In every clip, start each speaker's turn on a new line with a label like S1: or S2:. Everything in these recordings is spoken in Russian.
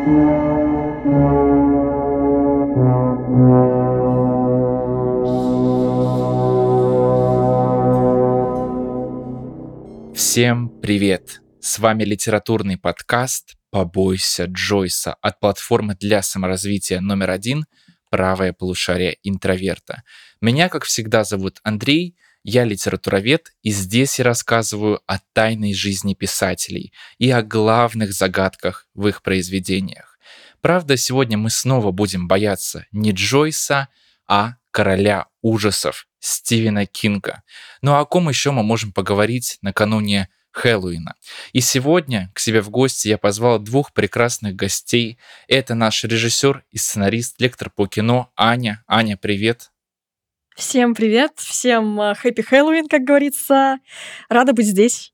S1: Всем привет! С вами литературный подкаст «Побойся Джойса» от платформы для саморазвития номер один «Правое полушарие интроверта». Меня, как всегда, зовут Андрей, я литературовед, и здесь я рассказываю о тайной жизни писателей и о главных загадках в их произведениях. Правда, сегодня мы снова будем бояться не Джойса, а короля ужасов Стивена Кинга. Ну а о ком еще мы можем поговорить накануне Хэллоуина. И сегодня к себе в гости я позвал двух прекрасных гостей. Это наш режиссер и сценарист, лектор по кино Аня. Аня, привет.
S2: Всем привет, всем хэппи Хэллоуин, как говорится. Рада быть здесь.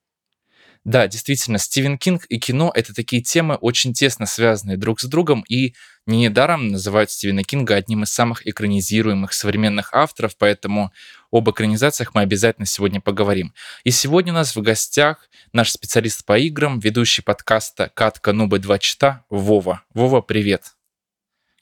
S1: Да, действительно, Стивен Кинг и кино — это такие темы, очень тесно связанные друг с другом, и не недаром называют Стивена Кинга одним из самых экранизируемых современных авторов, поэтому об экранизациях мы обязательно сегодня поговорим. И сегодня у нас в гостях наш специалист по играм, ведущий подкаста «Катка Нубы 2 чита» Вова. Вова, привет.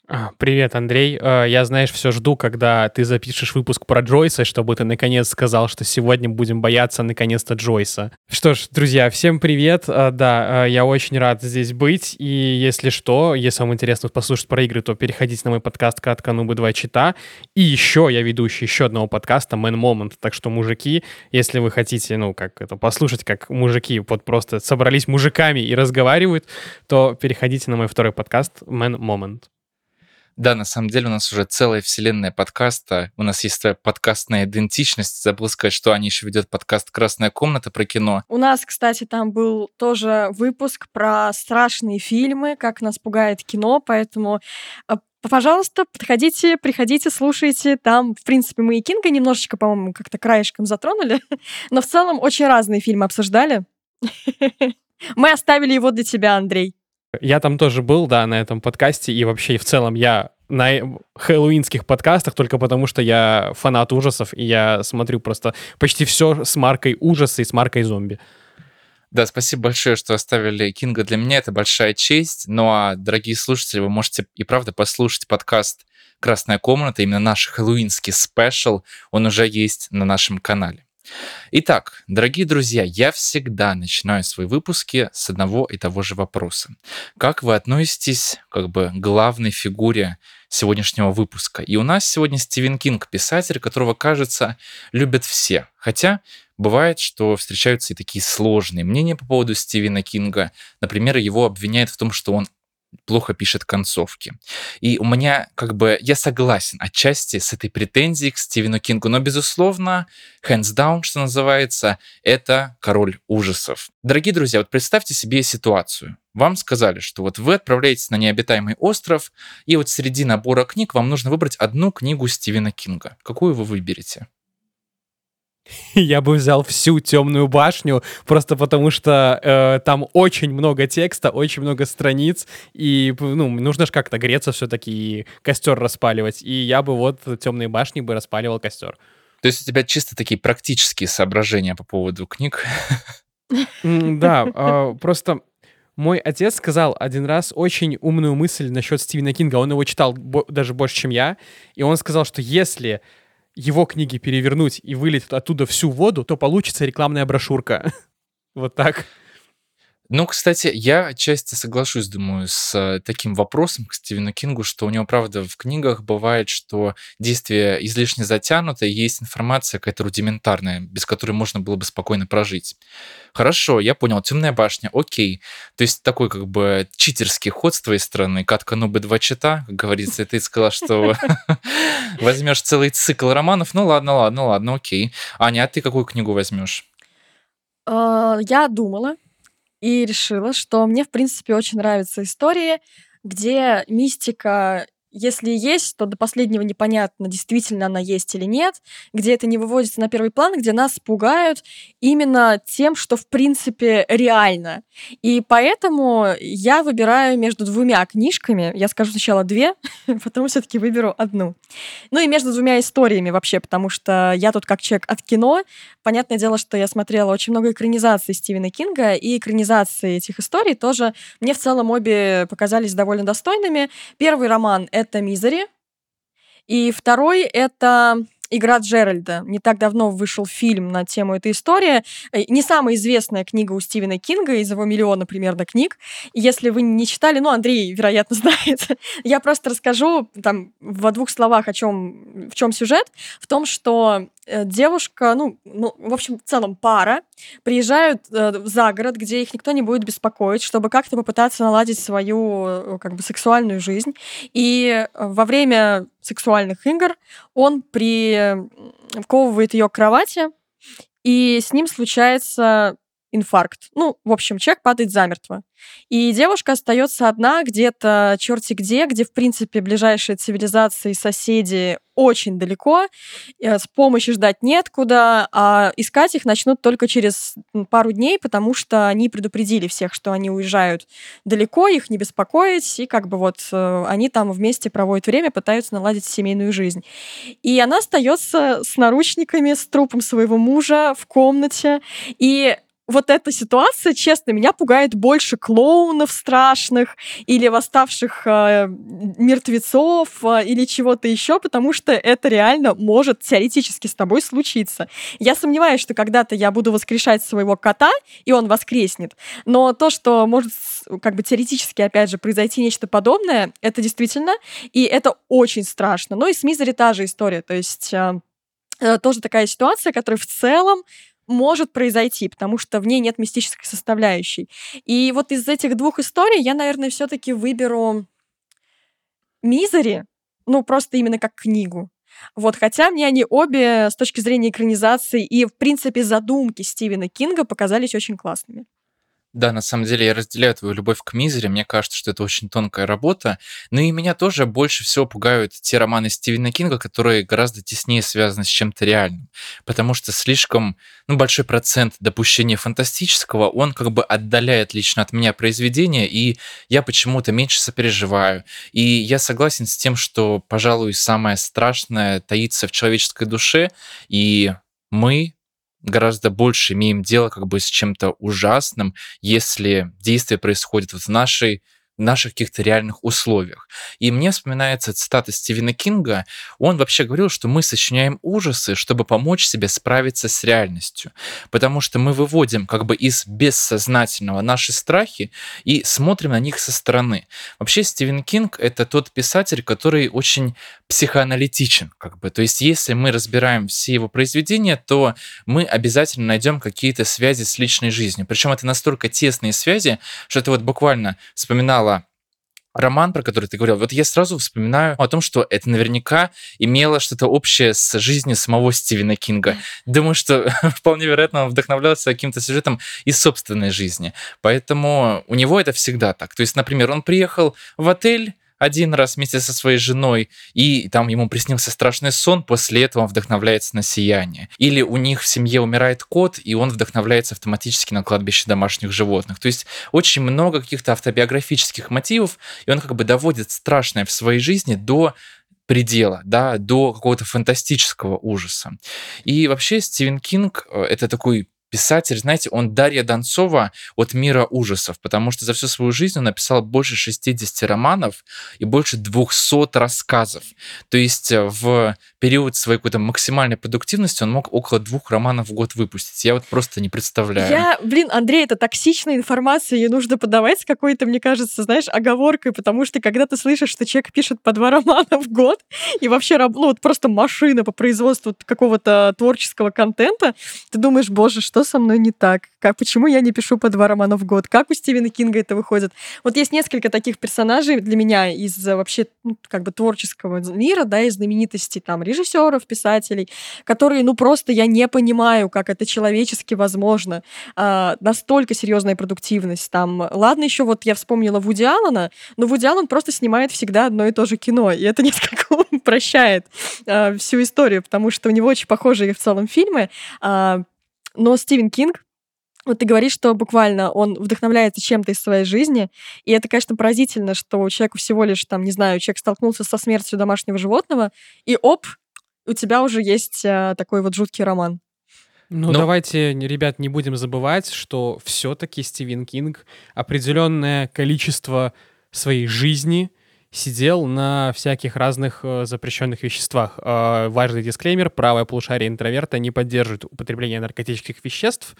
S3: А, привет, Андрей. А, я, знаешь, все жду, когда ты запишешь выпуск про Джойса, чтобы ты наконец сказал, что сегодня будем бояться наконец-то Джойса. Что ж, друзья, всем привет. А, да, я очень рад здесь быть. И если что, если вам интересно послушать про игры, то переходите на мой подкаст «Катка Нубы 2 чита». И еще я ведущий еще одного подкаста «Man Moment». Так что, мужики, если вы хотите, ну, как это, послушать, как мужики вот просто собрались мужиками и разговаривают, то переходите на мой второй подкаст «Man Moment».
S1: Да, на самом деле у нас уже целая вселенная подкаста. У нас есть своя подкастная идентичность. Забыл сказать, что Аня еще ведет подкаст «Красная комната» про кино.
S2: У нас, кстати, там был тоже выпуск про страшные фильмы, как нас пугает кино, поэтому а, пожалуйста, подходите, приходите, слушайте. Там, в принципе, мы и Кинга немножечко, по-моему, как-то краешком затронули, но в целом очень разные фильмы обсуждали. Мы оставили его для тебя, Андрей.
S3: Я там тоже был, да, на этом подкасте, и вообще в целом я на хэллоуинских подкастах только потому, что я фанат ужасов, и я смотрю просто почти все с маркой ужасы и с маркой зомби.
S1: Да, спасибо большое, что оставили Кинга. Для меня это большая честь. Ну а, дорогие слушатели, вы можете и правда послушать подкаст «Красная комната», именно наш хэллоуинский special. Он уже есть на нашем канале. Итак, дорогие друзья, я всегда начинаю свои выпуски с одного и того же вопроса. Как вы относитесь как бы главной фигуре сегодняшнего выпуска? И у нас сегодня Стивен Кинг, писатель, которого, кажется, любят все. Хотя бывает, что встречаются и такие сложные мнения по поводу Стивена Кинга. Например, его обвиняют в том, что он плохо пишет концовки. И у меня как бы, я согласен отчасти с этой претензией к Стивену Кингу, но, безусловно, hands down, что называется, это король ужасов. Дорогие друзья, вот представьте себе ситуацию. Вам сказали, что вот вы отправляетесь на необитаемый остров, и вот среди набора книг вам нужно выбрать одну книгу Стивена Кинга. Какую вы выберете?
S3: Я бы взял всю темную башню, просто потому что э, там очень много текста, очень много страниц, и ну, нужно же как-то греться все-таки и костер распаливать. И я бы вот темные башни бы распаливал костер.
S1: То есть у тебя чисто такие практические соображения по поводу книг?
S3: Да, а, просто мой отец сказал один раз очень умную мысль насчет Стивена Кинга. Он его читал даже больше, чем я. И он сказал, что если его книги перевернуть и вылить оттуда всю воду, то получится рекламная брошюрка. вот так.
S1: Ну, кстати, я отчасти соглашусь, думаю, с э, таким вопросом к Стивену Кингу, что у него, правда, в книгах бывает, что действие излишне затянуто, и есть информация какая-то рудиментарная, без которой можно было бы спокойно прожить. Хорошо, я понял, темная башня, окей. То есть такой как бы читерский ход с твоей стороны, катка ну бы два чита, как говорится, и ты сказала, что возьмешь целый цикл романов, ну ладно, ладно, ладно, окей. Аня, а ты какую книгу возьмешь?
S2: А, я думала, и решила, что мне, в принципе, очень нравятся истории, где мистика если есть, то до последнего непонятно, действительно она есть или нет, где это не выводится на первый план, где нас пугают именно тем, что в принципе реально. И поэтому я выбираю между двумя книжками. Я скажу сначала две, потом все-таки выберу одну. Ну и между двумя историями вообще, потому что я тут как человек от кино. Понятное дело, что я смотрела очень много экранизаций Стивена Кинга, и экранизации этих историй тоже мне в целом обе показались довольно достойными. Первый роман — это «Мизери», и второй — это «Игра Джеральда». Не так давно вышел фильм на тему этой истории. Э, не самая известная книга у Стивена Кинга, из его миллиона примерно книг. Если вы не читали, ну, Андрей, вероятно, знает. Я просто расскажу там во двух словах, о чем, в чем сюжет. В том, что девушка, ну, ну, в общем, в целом пара, приезжают э, за город, где их никто не будет беспокоить, чтобы как-то попытаться наладить свою э, как бы сексуальную жизнь. И во время сексуальных игр он приковывает ее к кровати, и с ним случается инфаркт. Ну, в общем, человек падает замертво. И девушка остается одна где-то черти где, где, в принципе, ближайшие цивилизации соседи очень далеко, э, с помощи ждать нет куда, а искать их начнут только через пару дней, потому что они предупредили всех, что они уезжают далеко, их не беспокоить, и как бы вот э, они там вместе проводят время, пытаются наладить семейную жизнь. И она остается с наручниками, с трупом своего мужа в комнате, и вот эта ситуация, честно, меня пугает больше клоунов страшных или восставших э, мертвецов э, или чего-то еще, потому что это реально может теоретически с тобой случиться. Я сомневаюсь, что когда-то я буду воскрешать своего кота, и он воскреснет. Но то, что может как бы теоретически, опять же, произойти нечто подобное, это действительно, и это очень страшно. Ну и с Мизери та же история, то есть э, э тоже такая ситуация, которая в целом может произойти, потому что в ней нет мистической составляющей. И вот из этих двух историй я, наверное, все-таки выберу Мизери, ну, просто именно как книгу. Вот, хотя мне они обе с точки зрения экранизации и, в принципе, задумки Стивена Кинга показались очень классными.
S1: Да, на самом деле я разделяю твою любовь к Мизере. Мне кажется, что это очень тонкая работа. Но и меня тоже больше всего пугают те романы Стивена Кинга, которые гораздо теснее связаны с чем-то реальным. Потому что слишком ну, большой процент допущения фантастического, он как бы отдаляет лично от меня произведение, и я почему-то меньше сопереживаю. И я согласен с тем, что, пожалуй, самое страшное таится в человеческой душе, и мы, гораздо больше имеем дело как бы с чем-то ужасным, если действие происходит вот в нашей наших каких-то реальных условиях. И мне вспоминается цитата Стивена Кинга. Он вообще говорил, что мы сочиняем ужасы, чтобы помочь себе справиться с реальностью. Потому что мы выводим как бы из бессознательного наши страхи и смотрим на них со стороны. Вообще Стивен Кинг — это тот писатель, который очень психоаналитичен. Как бы. То есть если мы разбираем все его произведения, то мы обязательно найдем какие-то связи с личной жизнью. Причем это настолько тесные связи, что это вот буквально вспоминал роман, про который ты говорил, вот я сразу вспоминаю о том, что это наверняка имело что-то общее с жизнью самого Стивена Кинга. Думаю, что вполне вероятно он вдохновлялся каким-то сюжетом из собственной жизни. Поэтому у него это всегда так. То есть, например, он приехал в отель, один раз вместе со своей женой, и там ему приснился страшный сон, после этого он вдохновляется на сияние. Или у них в семье умирает кот, и он вдохновляется автоматически на кладбище домашних животных. То есть очень много каких-то автобиографических мотивов, и он как бы доводит страшное в своей жизни до предела, да, до какого-то фантастического ужаса. И вообще Стивен Кинг э, — это такой писатель, знаете, он Дарья Донцова от мира ужасов, потому что за всю свою жизнь он написал больше 60 романов и больше 200 рассказов. То есть э, в период своей какой-то максимальной продуктивности он мог около двух романов в год выпустить. Я вот просто не представляю.
S2: Я, блин, Андрей, это токсичная информация, ее нужно подавать с какой-то, мне кажется, знаешь, оговоркой, потому что когда ты слышишь, что человек пишет по два романа в год и вообще, ну, вот просто машина по производству какого-то творческого контента, ты думаешь, боже, что со мной не так? Как, почему я не пишу по два романа в год? Как у Стивена Кинга это выходит? Вот есть несколько таких персонажей для меня из вообще ну, как бы творческого мира, да, из знаменитостей там режиссеров, писателей, которые, ну, просто я не понимаю, как это человечески возможно. А, настолько серьезная продуктивность там. Ладно, еще вот я вспомнила Вуди Аллена, но Вуди Аллен просто снимает всегда одно и то же кино, и это несколько упрощает а, всю историю, потому что у него очень похожие в целом фильмы. А, но Стивен Кинг, вот ты говоришь, что буквально он вдохновляется чем-то из своей жизни, и это, конечно, поразительно, что у человека всего лишь, там, не знаю, человек столкнулся со смертью домашнего животного, и оп, у тебя уже есть а, такой вот жуткий роман.
S3: Ну, Но... давайте, ребят, не будем забывать, что все-таки Стивен Кинг определенное количество своей жизни сидел на всяких разных э, запрещенных веществах. Э, важный дисклеймер, правое полушарие интроверта не поддерживает употребление наркотических веществ,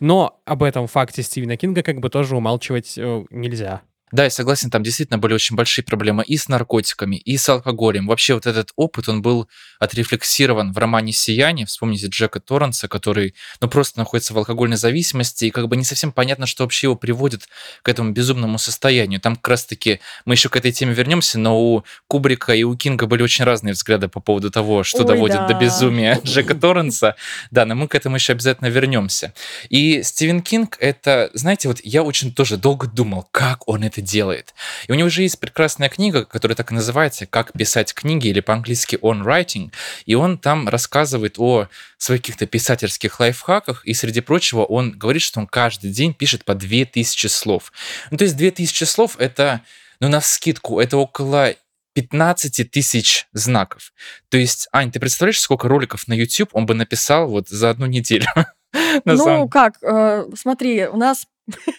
S3: но об этом факте Стивена Кинга как бы тоже умалчивать э, нельзя.
S1: Да, я согласен, там действительно были очень большие проблемы и с наркотиками, и с алкоголем. Вообще вот этот опыт, он был отрефлексирован в романе «Сияние». Вспомните Джека Торренса, который, ну, просто находится в алкогольной зависимости, и как бы не совсем понятно, что вообще его приводит к этому безумному состоянию. Там как раз-таки, мы еще к этой теме вернемся, но у Кубрика и у Кинга были очень разные взгляды по поводу того, что Ой, доводит да. до безумия Джека Торренса. Да, но мы к этому еще обязательно вернемся. И Стивен Кинг, это, знаете, вот я очень тоже долго думал, как он это это делает. И у него же есть прекрасная книга, которая так и называется «Как писать книги» или по-английски «On Writing», и он там рассказывает о своих каких-то писательских лайфхаках, и среди прочего он говорит, что он каждый день пишет по 2000 слов. Ну, то есть 2000 слов — это, ну, на скидку, это около 15 тысяч знаков. То есть, Ань, ты представляешь, сколько роликов на YouTube он бы написал вот за одну неделю?
S2: Ну, как, э, смотри, у нас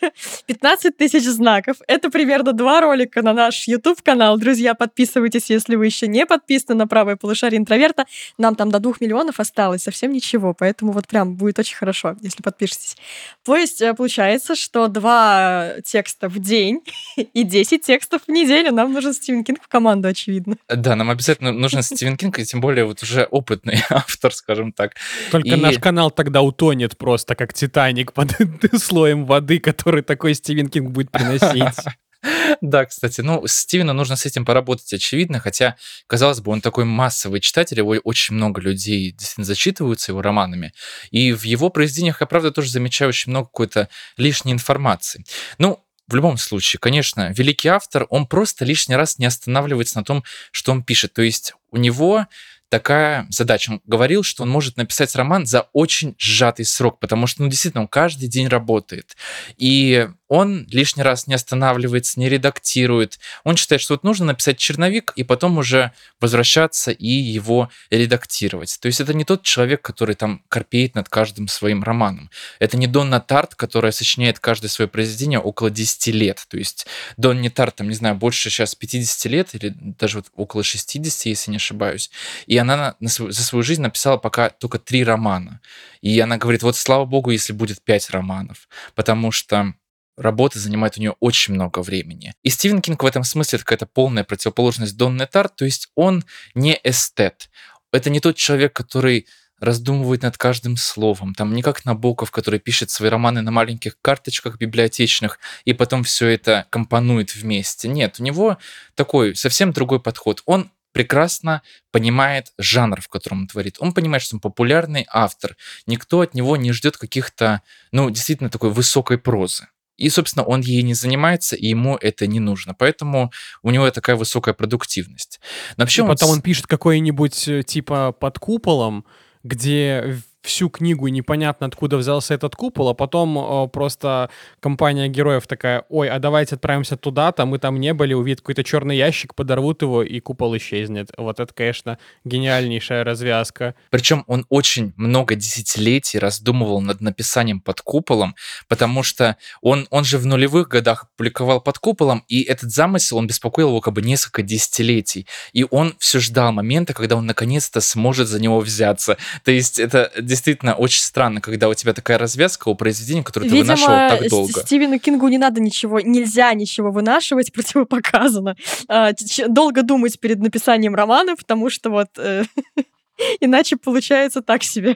S2: 15 тысяч знаков. Это примерно два ролика на наш YouTube-канал. Друзья, подписывайтесь, если вы еще не подписаны на правое полушарие интроверта. Нам там до двух миллионов осталось, совсем ничего. Поэтому вот прям будет очень хорошо, если подпишетесь. То есть э, получается, что два текста в день и 10 текстов в неделю. Нам нужен Стивен Кинг в команду, очевидно.
S1: Да, нам обязательно нужен Стивен Кинг, и тем более вот уже опытный автор, скажем так.
S3: Только и... наш канал тогда утонет просто, как Титаник под слоем воды, который такой Стивен Кинг будет приносить.
S1: Да, кстати, ну, Стивену нужно с этим поработать, очевидно, хотя, казалось бы, он такой массовый читатель, его очень много людей действительно зачитываются его романами, и в его произведениях я, правда, тоже замечаю очень много какой-то лишней информации. Ну, в любом случае, конечно, великий автор, он просто лишний раз не останавливается на том, что он пишет. То есть у него такая задача. Он говорил, что он может написать роман за очень сжатый срок, потому что, ну, действительно, он каждый день работает. И он лишний раз не останавливается, не редактирует. Он считает, что вот нужно написать черновик и потом уже возвращаться и его редактировать. То есть это не тот человек, который там корпеет над каждым своим романом. Это не Донна Тарт, которая сочиняет каждое свое произведение около 10 лет. То есть Донни Тарт, там, не знаю, больше сейчас 50 лет или даже вот около 60, если не ошибаюсь. И она на свою, за свою жизнь написала пока только три романа. И она говорит, вот слава богу, если будет пять романов. Потому что работа занимает у нее очень много времени. И Стивен Кинг в этом смысле это какая-то полная противоположность Донны Тарт, то есть он не эстет. Это не тот человек, который раздумывает над каждым словом. Там не как Набоков, который пишет свои романы на маленьких карточках библиотечных и потом все это компонует вместе. Нет, у него такой совсем другой подход. Он прекрасно понимает жанр, в котором он творит. Он понимает, что он популярный автор. Никто от него не ждет каких-то, ну, действительно такой высокой прозы. И, собственно, он ей не занимается, и ему это не нужно. Поэтому у него такая высокая продуктивность.
S3: Но вообще и потом он, он пишет какой-нибудь э, типа под куполом, где всю книгу и непонятно, откуда взялся этот купол, а потом о, просто компания героев такая, ой, а давайте отправимся туда-то, мы там не были, увидят какой-то черный ящик, подорвут его, и купол исчезнет. Вот это, конечно, гениальнейшая развязка.
S1: Причем он очень много десятилетий раздумывал над написанием под куполом, потому что он, он же в нулевых годах публиковал под куполом, и этот замысел, он беспокоил его как бы несколько десятилетий. И он все ждал момента, когда он наконец-то сможет за него взяться. То есть это действительно очень странно, когда у тебя такая развязка у произведения, которое ты Видимо, вынашивал так долго.
S2: Стивену Кингу не надо ничего, нельзя ничего вынашивать, противопоказано. А, долго думать перед написанием романа, потому что вот э, иначе получается так себе.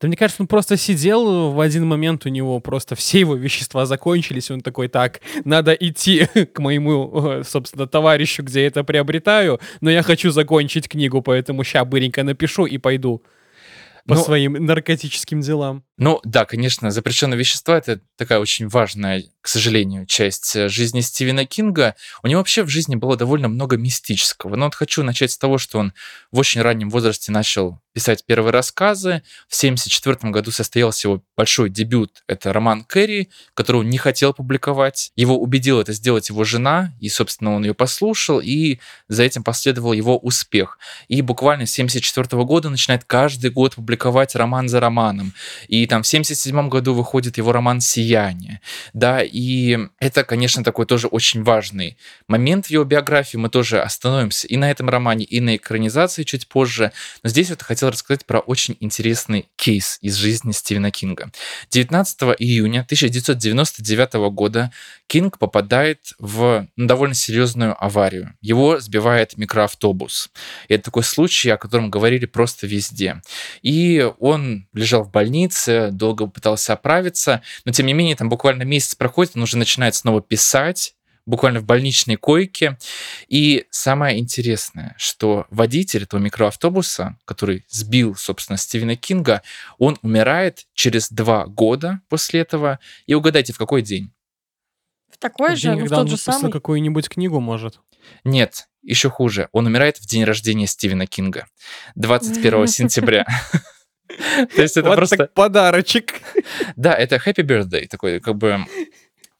S3: Да мне кажется, он просто сидел в один момент, у него просто все его вещества закончились, он такой, так, надо идти к моему, собственно, товарищу, где я это приобретаю, но я хочу закончить книгу, поэтому ща быренько напишу и пойду по
S1: Ну,
S3: своим наркотическим делам.
S1: Ну да, конечно, запрещенные вещества это такая очень важная, к сожалению, часть э, жизни Стивена Кинга. У него вообще в жизни было довольно много мистического. Но вот хочу начать с того, что он в очень раннем возрасте начал писать первые рассказы. В 1974 году состоялся его большой дебют. Это роман Кэрри, который он не хотел публиковать. Его убедила это сделать его жена, и, собственно, он ее послушал, и за этим последовал его успех. И буквально с 1974 года начинает каждый год публиковать роман за романом. И там в 1977 году выходит его роман «Сияние». Да, и это, конечно, такой тоже очень важный момент в его биографии. Мы тоже остановимся и на этом романе, и на экранизации чуть позже. Но здесь вот хотел рассказать про очень интересный кейс из жизни Стивена Кинга. 19 июня 1999 года Кинг попадает в ну, довольно серьезную аварию. Его сбивает микроавтобус. И это такой случай, о котором говорили просто везде. И он лежал в больнице, долго пытался оправиться, но тем не менее там буквально месяц проходит, он уже начинает снова писать, буквально в больничной койке. И самое интересное, что водитель этого микроавтобуса, который сбил, собственно, Стивена Кинга, он умирает через два года после этого. И угадайте, в какой день?
S2: В такой
S3: В
S2: же,
S3: день,
S2: ну, в
S3: когда
S2: тот
S3: он
S2: же самый.
S3: какую-нибудь книгу, может.
S1: Нет, еще хуже. Он умирает в день рождения Стивена Кинга. 21 сентября. То есть это
S3: вот
S1: просто...
S3: так подарочек.
S1: Да, это happy birthday, такой как бы...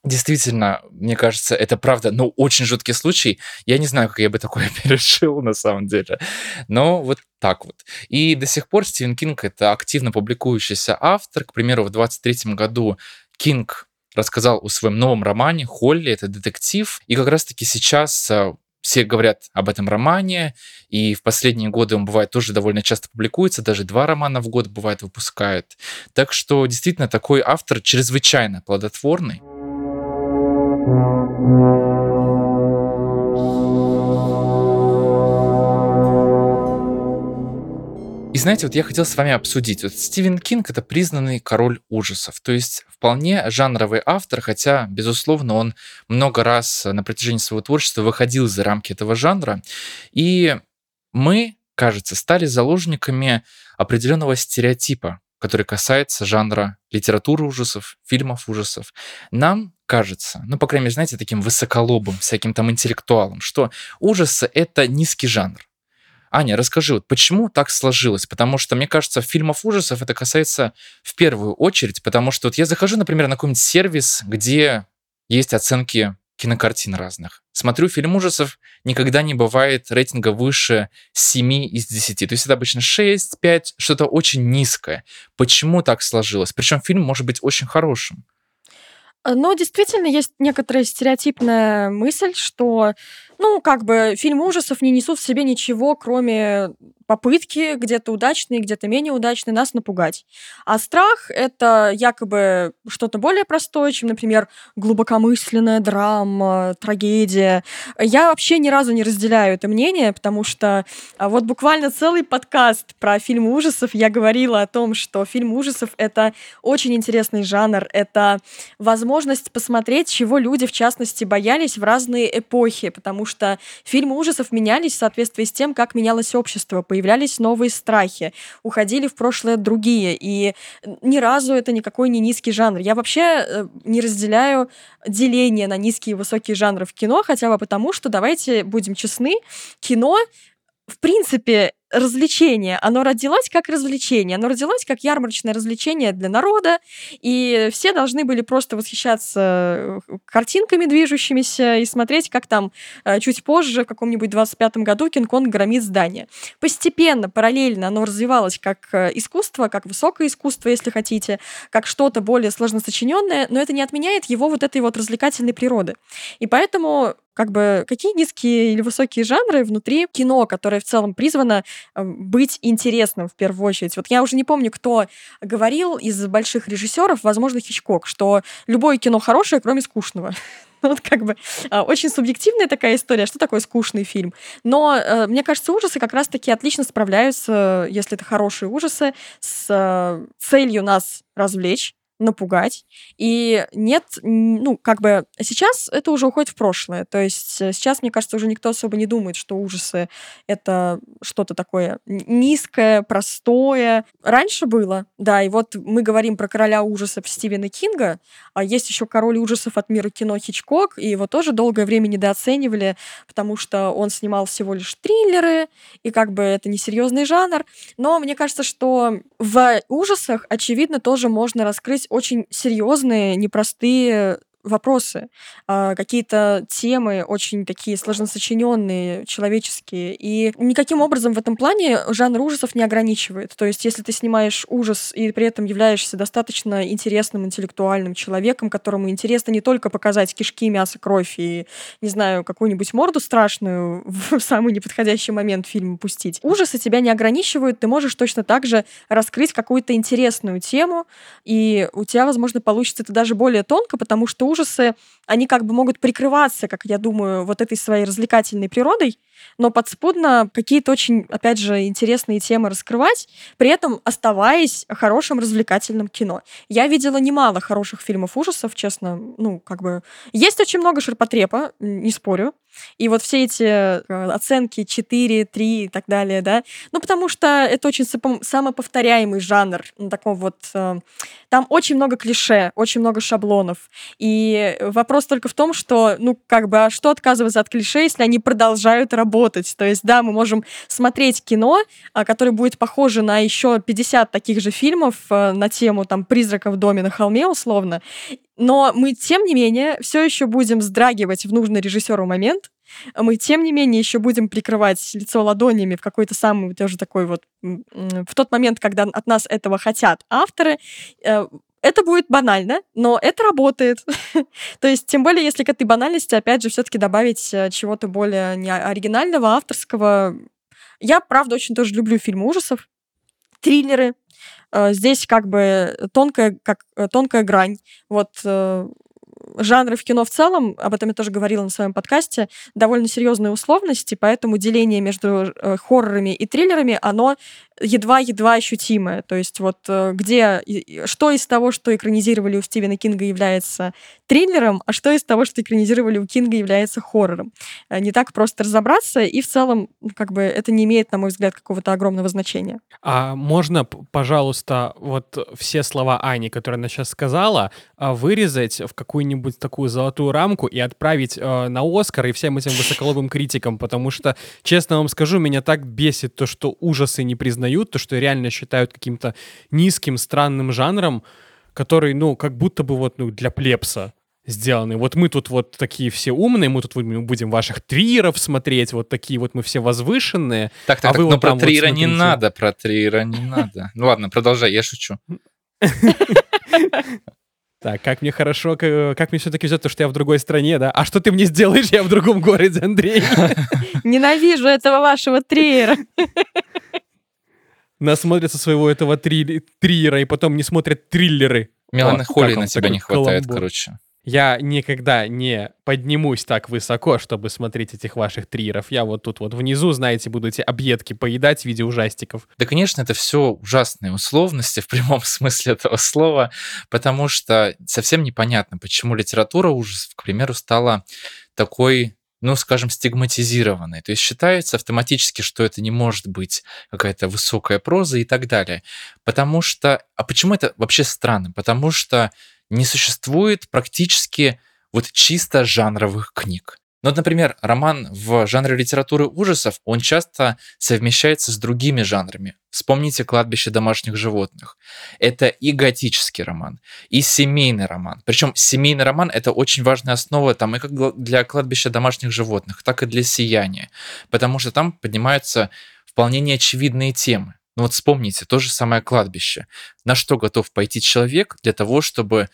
S1: Действительно, мне кажется, это правда, ну, очень жуткий случай. Я не знаю, как я бы такое пережил на самом деле. Но вот так вот. И до сих пор Стивен Кинг — это активно публикующийся автор. К примеру, в 23 году Кинг рассказал о своем новом романе «Холли». Это детектив. И как раз-таки сейчас а, все говорят об этом романе, и в последние годы он бывает тоже довольно часто публикуется, даже два романа в год бывает выпускает. Так что действительно такой автор чрезвычайно плодотворный. И знаете, вот я хотел с вами обсудить. Вот Стивен Кинг — это признанный король ужасов. То есть вполне жанровый автор, хотя, безусловно, он много раз на протяжении своего творчества выходил за рамки этого жанра. И мы, кажется, стали заложниками определенного стереотипа, который касается жанра литературы ужасов, фильмов ужасов. Нам кажется, ну, по крайней мере, знаете, таким высоколобым, всяким там интеллектуалом, что ужасы — это низкий жанр. Аня, расскажи, вот почему так сложилось? Потому что, мне кажется, фильмов ужасов это касается в первую очередь, потому что вот я захожу, например, на какой-нибудь сервис, где есть оценки кинокартин разных. Смотрю фильм ужасов, никогда не бывает рейтинга выше 7 из 10. То есть это обычно 6, 5, что-то очень низкое. Почему так сложилось? Причем фильм может быть очень хорошим.
S2: Ну, действительно, есть некоторая стереотипная мысль, что, ну, как бы фильм ужасов не несут в себе ничего, кроме попытки, где-то удачные, где-то менее удачные, нас напугать. А страх — это якобы что-то более простое, чем, например, глубокомысленная драма, трагедия. Я вообще ни разу не разделяю это мнение, потому что а, вот буквально целый подкаст про фильм ужасов я говорила о том, что фильм ужасов — это очень интересный жанр, это возможность посмотреть, чего люди, в частности, боялись в разные эпохи, потому что фильмы ужасов менялись в соответствии с тем, как менялось общество, появлялись новые страхи, уходили в прошлое другие, и ни разу это никакой не низкий жанр. Я вообще э, не разделяю деление на низкие и высокие жанры в кино, хотя бы потому, что, давайте будем честны, кино в принципе, развлечение, оно родилось как развлечение, оно родилось как ярмарочное развлечение для народа, и все должны были просто восхищаться э, картинками движущимися и смотреть, как там э, чуть позже, в каком-нибудь 25-м году, Кинг-Конг громит здание. Постепенно, параллельно оно развивалось как э, искусство, как высокое искусство, если хотите, как что-то более сложно сочиненное, но это не отменяет его вот этой вот развлекательной природы. И поэтому как бы какие низкие или высокие жанры внутри кино, которое в целом призвано э, быть интересным в первую очередь. Вот я уже не помню, кто говорил из больших режиссеров, возможно, Хичкок, что любое кино хорошее, кроме скучного. вот как бы а, очень субъективная такая история, что такое скучный фильм. Но э, мне кажется, ужасы как раз-таки отлично справляются, если это хорошие ужасы, с э, целью нас развлечь, напугать. И нет, ну, как бы сейчас это уже уходит в прошлое. То есть э, сейчас, мне кажется, уже никто особо не думает, что ужасы — это что-то такое низкое, простое. Раньше было, да, и вот мы говорим про короля ужасов Стивена Кинга, а есть еще король ужасов от мира кино Хичкок, и его тоже долгое время недооценивали, потому что он снимал всего лишь триллеры, и как бы это несерьезный жанр. Но мне кажется, что в ужасах, очевидно, тоже можно раскрыть очень серьезные, непростые вопросы, а, какие-то темы очень такие сложносочиненные, человеческие. И никаким образом в этом плане жанр ужасов не ограничивает. То есть, если ты снимаешь ужас и при этом являешься достаточно интересным, интеллектуальным человеком, которому интересно не только показать кишки, мясо, кровь и, не знаю, какую-нибудь морду страшную в самый неподходящий момент фильма пустить. Ужасы тебя не ограничивают, ты можешь точно так же раскрыть какую-то интересную тему, и у тебя, возможно, получится это даже более тонко, потому что ужасы, они как бы могут прикрываться, как я думаю, вот этой своей развлекательной природой, но подспудно какие-то очень, опять же, интересные темы раскрывать, при этом оставаясь хорошим развлекательным кино. Я видела немало хороших фильмов ужасов, честно, ну, как бы... Есть очень много ширпотрепа, не спорю, и вот все эти э, оценки 4, 3 и так далее, да, ну, потому что это очень самоповторяемый жанр, такой вот... Э, там очень много клише, очень много шаблонов. И вопрос только в том, что, ну, как бы, а что отказываться от клише, если они продолжают работать? То есть, да, мы можем смотреть кино, а, которое будет похоже на еще 50 таких же фильмов э, на тему, там, «Призрака в доме на холме», условно, но мы, тем не менее, все еще будем сдрагивать в нужный режиссеру момент. Мы, тем не менее, еще будем прикрывать лицо ладонями в какой-то самый тоже такой вот... В тот момент, когда от нас этого хотят авторы, э, это будет банально, но это работает. То есть, тем более, если к этой банальности, опять же, все-таки добавить э, чего-то более не оригинального, авторского. Я, правда, очень тоже люблю фильмы ужасов, триллеры, Э, здесь как бы тонкая, как, э, тонкая грань. Вот жанры в кино в целом, об этом я тоже говорила на своем подкасте, довольно серьезные условности, поэтому деление между хоррорами и триллерами, оно едва-едва ощутимое. То есть вот э, где, что из того, что экранизировали у Стивена Кинга, является триллером, а что из того, что экранизировали у Кинга, является хоррором. Э, не так просто разобраться, и в целом, как бы, это не имеет, на мой взгляд, какого-то огромного значения.
S3: А можно, пожалуйста, вот все слова Ани, которые она сейчас сказала, а, вырезать в какую-нибудь такую золотую рамку и отправить э, на Оскар и всем этим высоколобым критикам, потому что, честно вам скажу, меня так бесит то, что ужасы не признают признают, то, что реально считают каким-то низким, странным жанром, который, ну, как будто бы вот ну, для плепса сделаны. Вот мы тут вот такие все умные, мы тут будем ваших триеров смотреть, вот такие вот мы все возвышенные.
S1: Так, так, а так, вы но вот про триера вот не надо, про триера не надо. Ну ладно, продолжай, я шучу.
S3: Так, как мне хорошо, как, как мне все-таки везет то, что я в другой стране, да? А что ты мне сделаешь, я в другом городе, Андрей?
S2: Ненавижу этого вашего триера
S3: насмотрят со своего этого три, триера и потом не смотрят триллеры.
S1: Меланхолии на тебя не хватает, каламбур. короче.
S3: Я никогда не поднимусь так высоко, чтобы смотреть этих ваших триеров. Я вот тут вот внизу, знаете, буду эти объедки поедать в виде ужастиков.
S1: Да, конечно, это все ужасные условности в прямом смысле этого слова, потому что совсем непонятно, почему литература ужасов, к примеру, стала такой ну, скажем, стигматизированной. То есть считается автоматически, что это не может быть какая-то высокая проза и так далее. Потому что... А почему это вообще странно? Потому что не существует практически вот чисто жанровых книг. Ну, вот, например, роман в жанре литературы ужасов, он часто совмещается с другими жанрами. Вспомните «Кладбище домашних животных». Это и готический роман, и семейный роман. Причем семейный роман — это очень важная основа там и как для «Кладбища домашних животных», так и для «Сияния», потому что там поднимаются вполне неочевидные темы. Ну вот вспомните, то же самое кладбище. На что готов пойти человек для того, чтобы,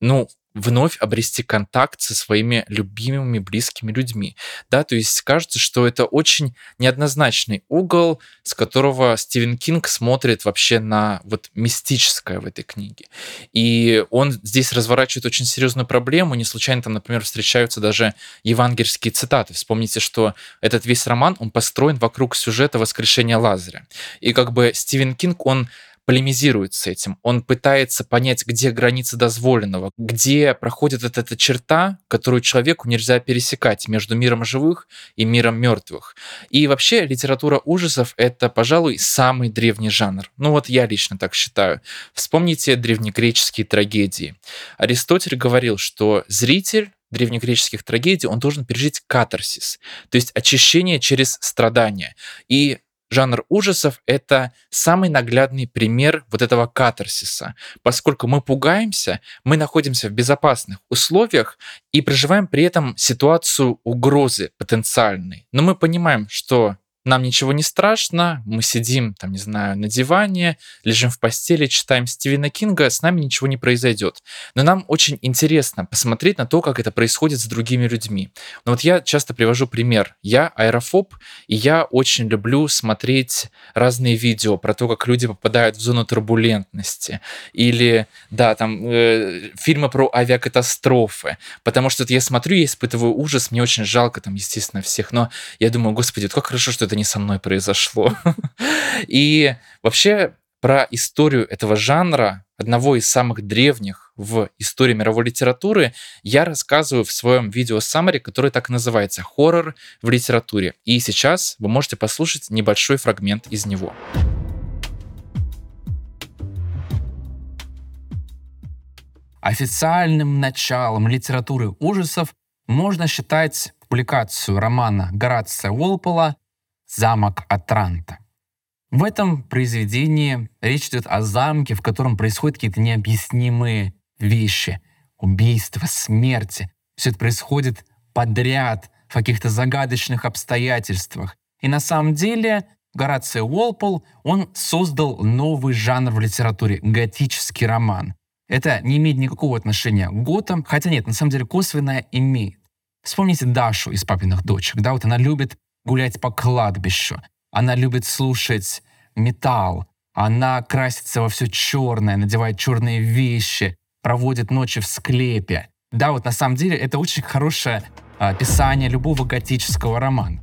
S1: ну, вновь обрести контакт со своими любимыми, близкими людьми. Да, то есть кажется, что это очень неоднозначный угол, с которого Стивен Кинг смотрит вообще на вот мистическое в этой книге. И он здесь разворачивает очень серьезную проблему. Не случайно там, например, встречаются даже евангельские цитаты. Вспомните, что этот весь роман, он построен вокруг сюжета воскрешения Лазаря. И как бы Стивен Кинг, он полемизирует с этим. Он пытается понять, где границы дозволенного, где проходит вот эта черта, которую человеку нельзя пересекать между миром живых и миром мертвых. И вообще литература ужасов — это, пожалуй, самый древний жанр. Ну вот я лично так считаю. Вспомните древнегреческие трагедии. Аристотель говорил, что зритель древнегреческих трагедий, он должен пережить катарсис, то есть очищение через страдания. И жанр ужасов — это самый наглядный пример вот этого катарсиса. Поскольку мы пугаемся, мы находимся в безопасных условиях и проживаем при этом ситуацию угрозы потенциальной. Но мы понимаем, что нам ничего не страшно, мы сидим, там, не знаю, на диване, лежим в постели, читаем Стивена Кинга, с нами ничего не произойдет. Но нам очень интересно посмотреть на то, как это происходит с другими людьми. Но вот я часто привожу пример. Я аэрофоб, и я очень люблю смотреть разные видео про то, как люди попадают в зону турбулентности. Или, да, там, э, фильмы про авиакатастрофы. Потому что вот я смотрю, я испытываю ужас, мне очень жалко там, естественно, всех. Но я думаю, господи, вот как хорошо, что это не со мной произошло. И вообще про историю этого жанра, одного из самых древних в истории мировой литературы, я рассказываю в своем видео саммари, который так и называется «Хоррор в литературе». И сейчас вы можете послушать небольшой фрагмент из него.
S4: Официальным началом литературы ужасов можно считать публикацию романа Горация Уолпола замок Атранта. В этом произведении речь идет о замке, в котором происходят какие-то необъяснимые вещи. Убийства, смерти. Все это происходит подряд, в каких-то загадочных обстоятельствах. И на самом деле Гораций Уолпол, он создал новый жанр в литературе — готический роман. Это не имеет никакого отношения к готам, хотя нет, на самом деле косвенно имеет. Вспомните Дашу из «Папиных дочек», да, вот она любит гулять по кладбищу. Она любит слушать металл. Она красится во все черное, надевает черные вещи, проводит ночи в склепе. Да, вот на самом деле это очень хорошее описание любого готического романа.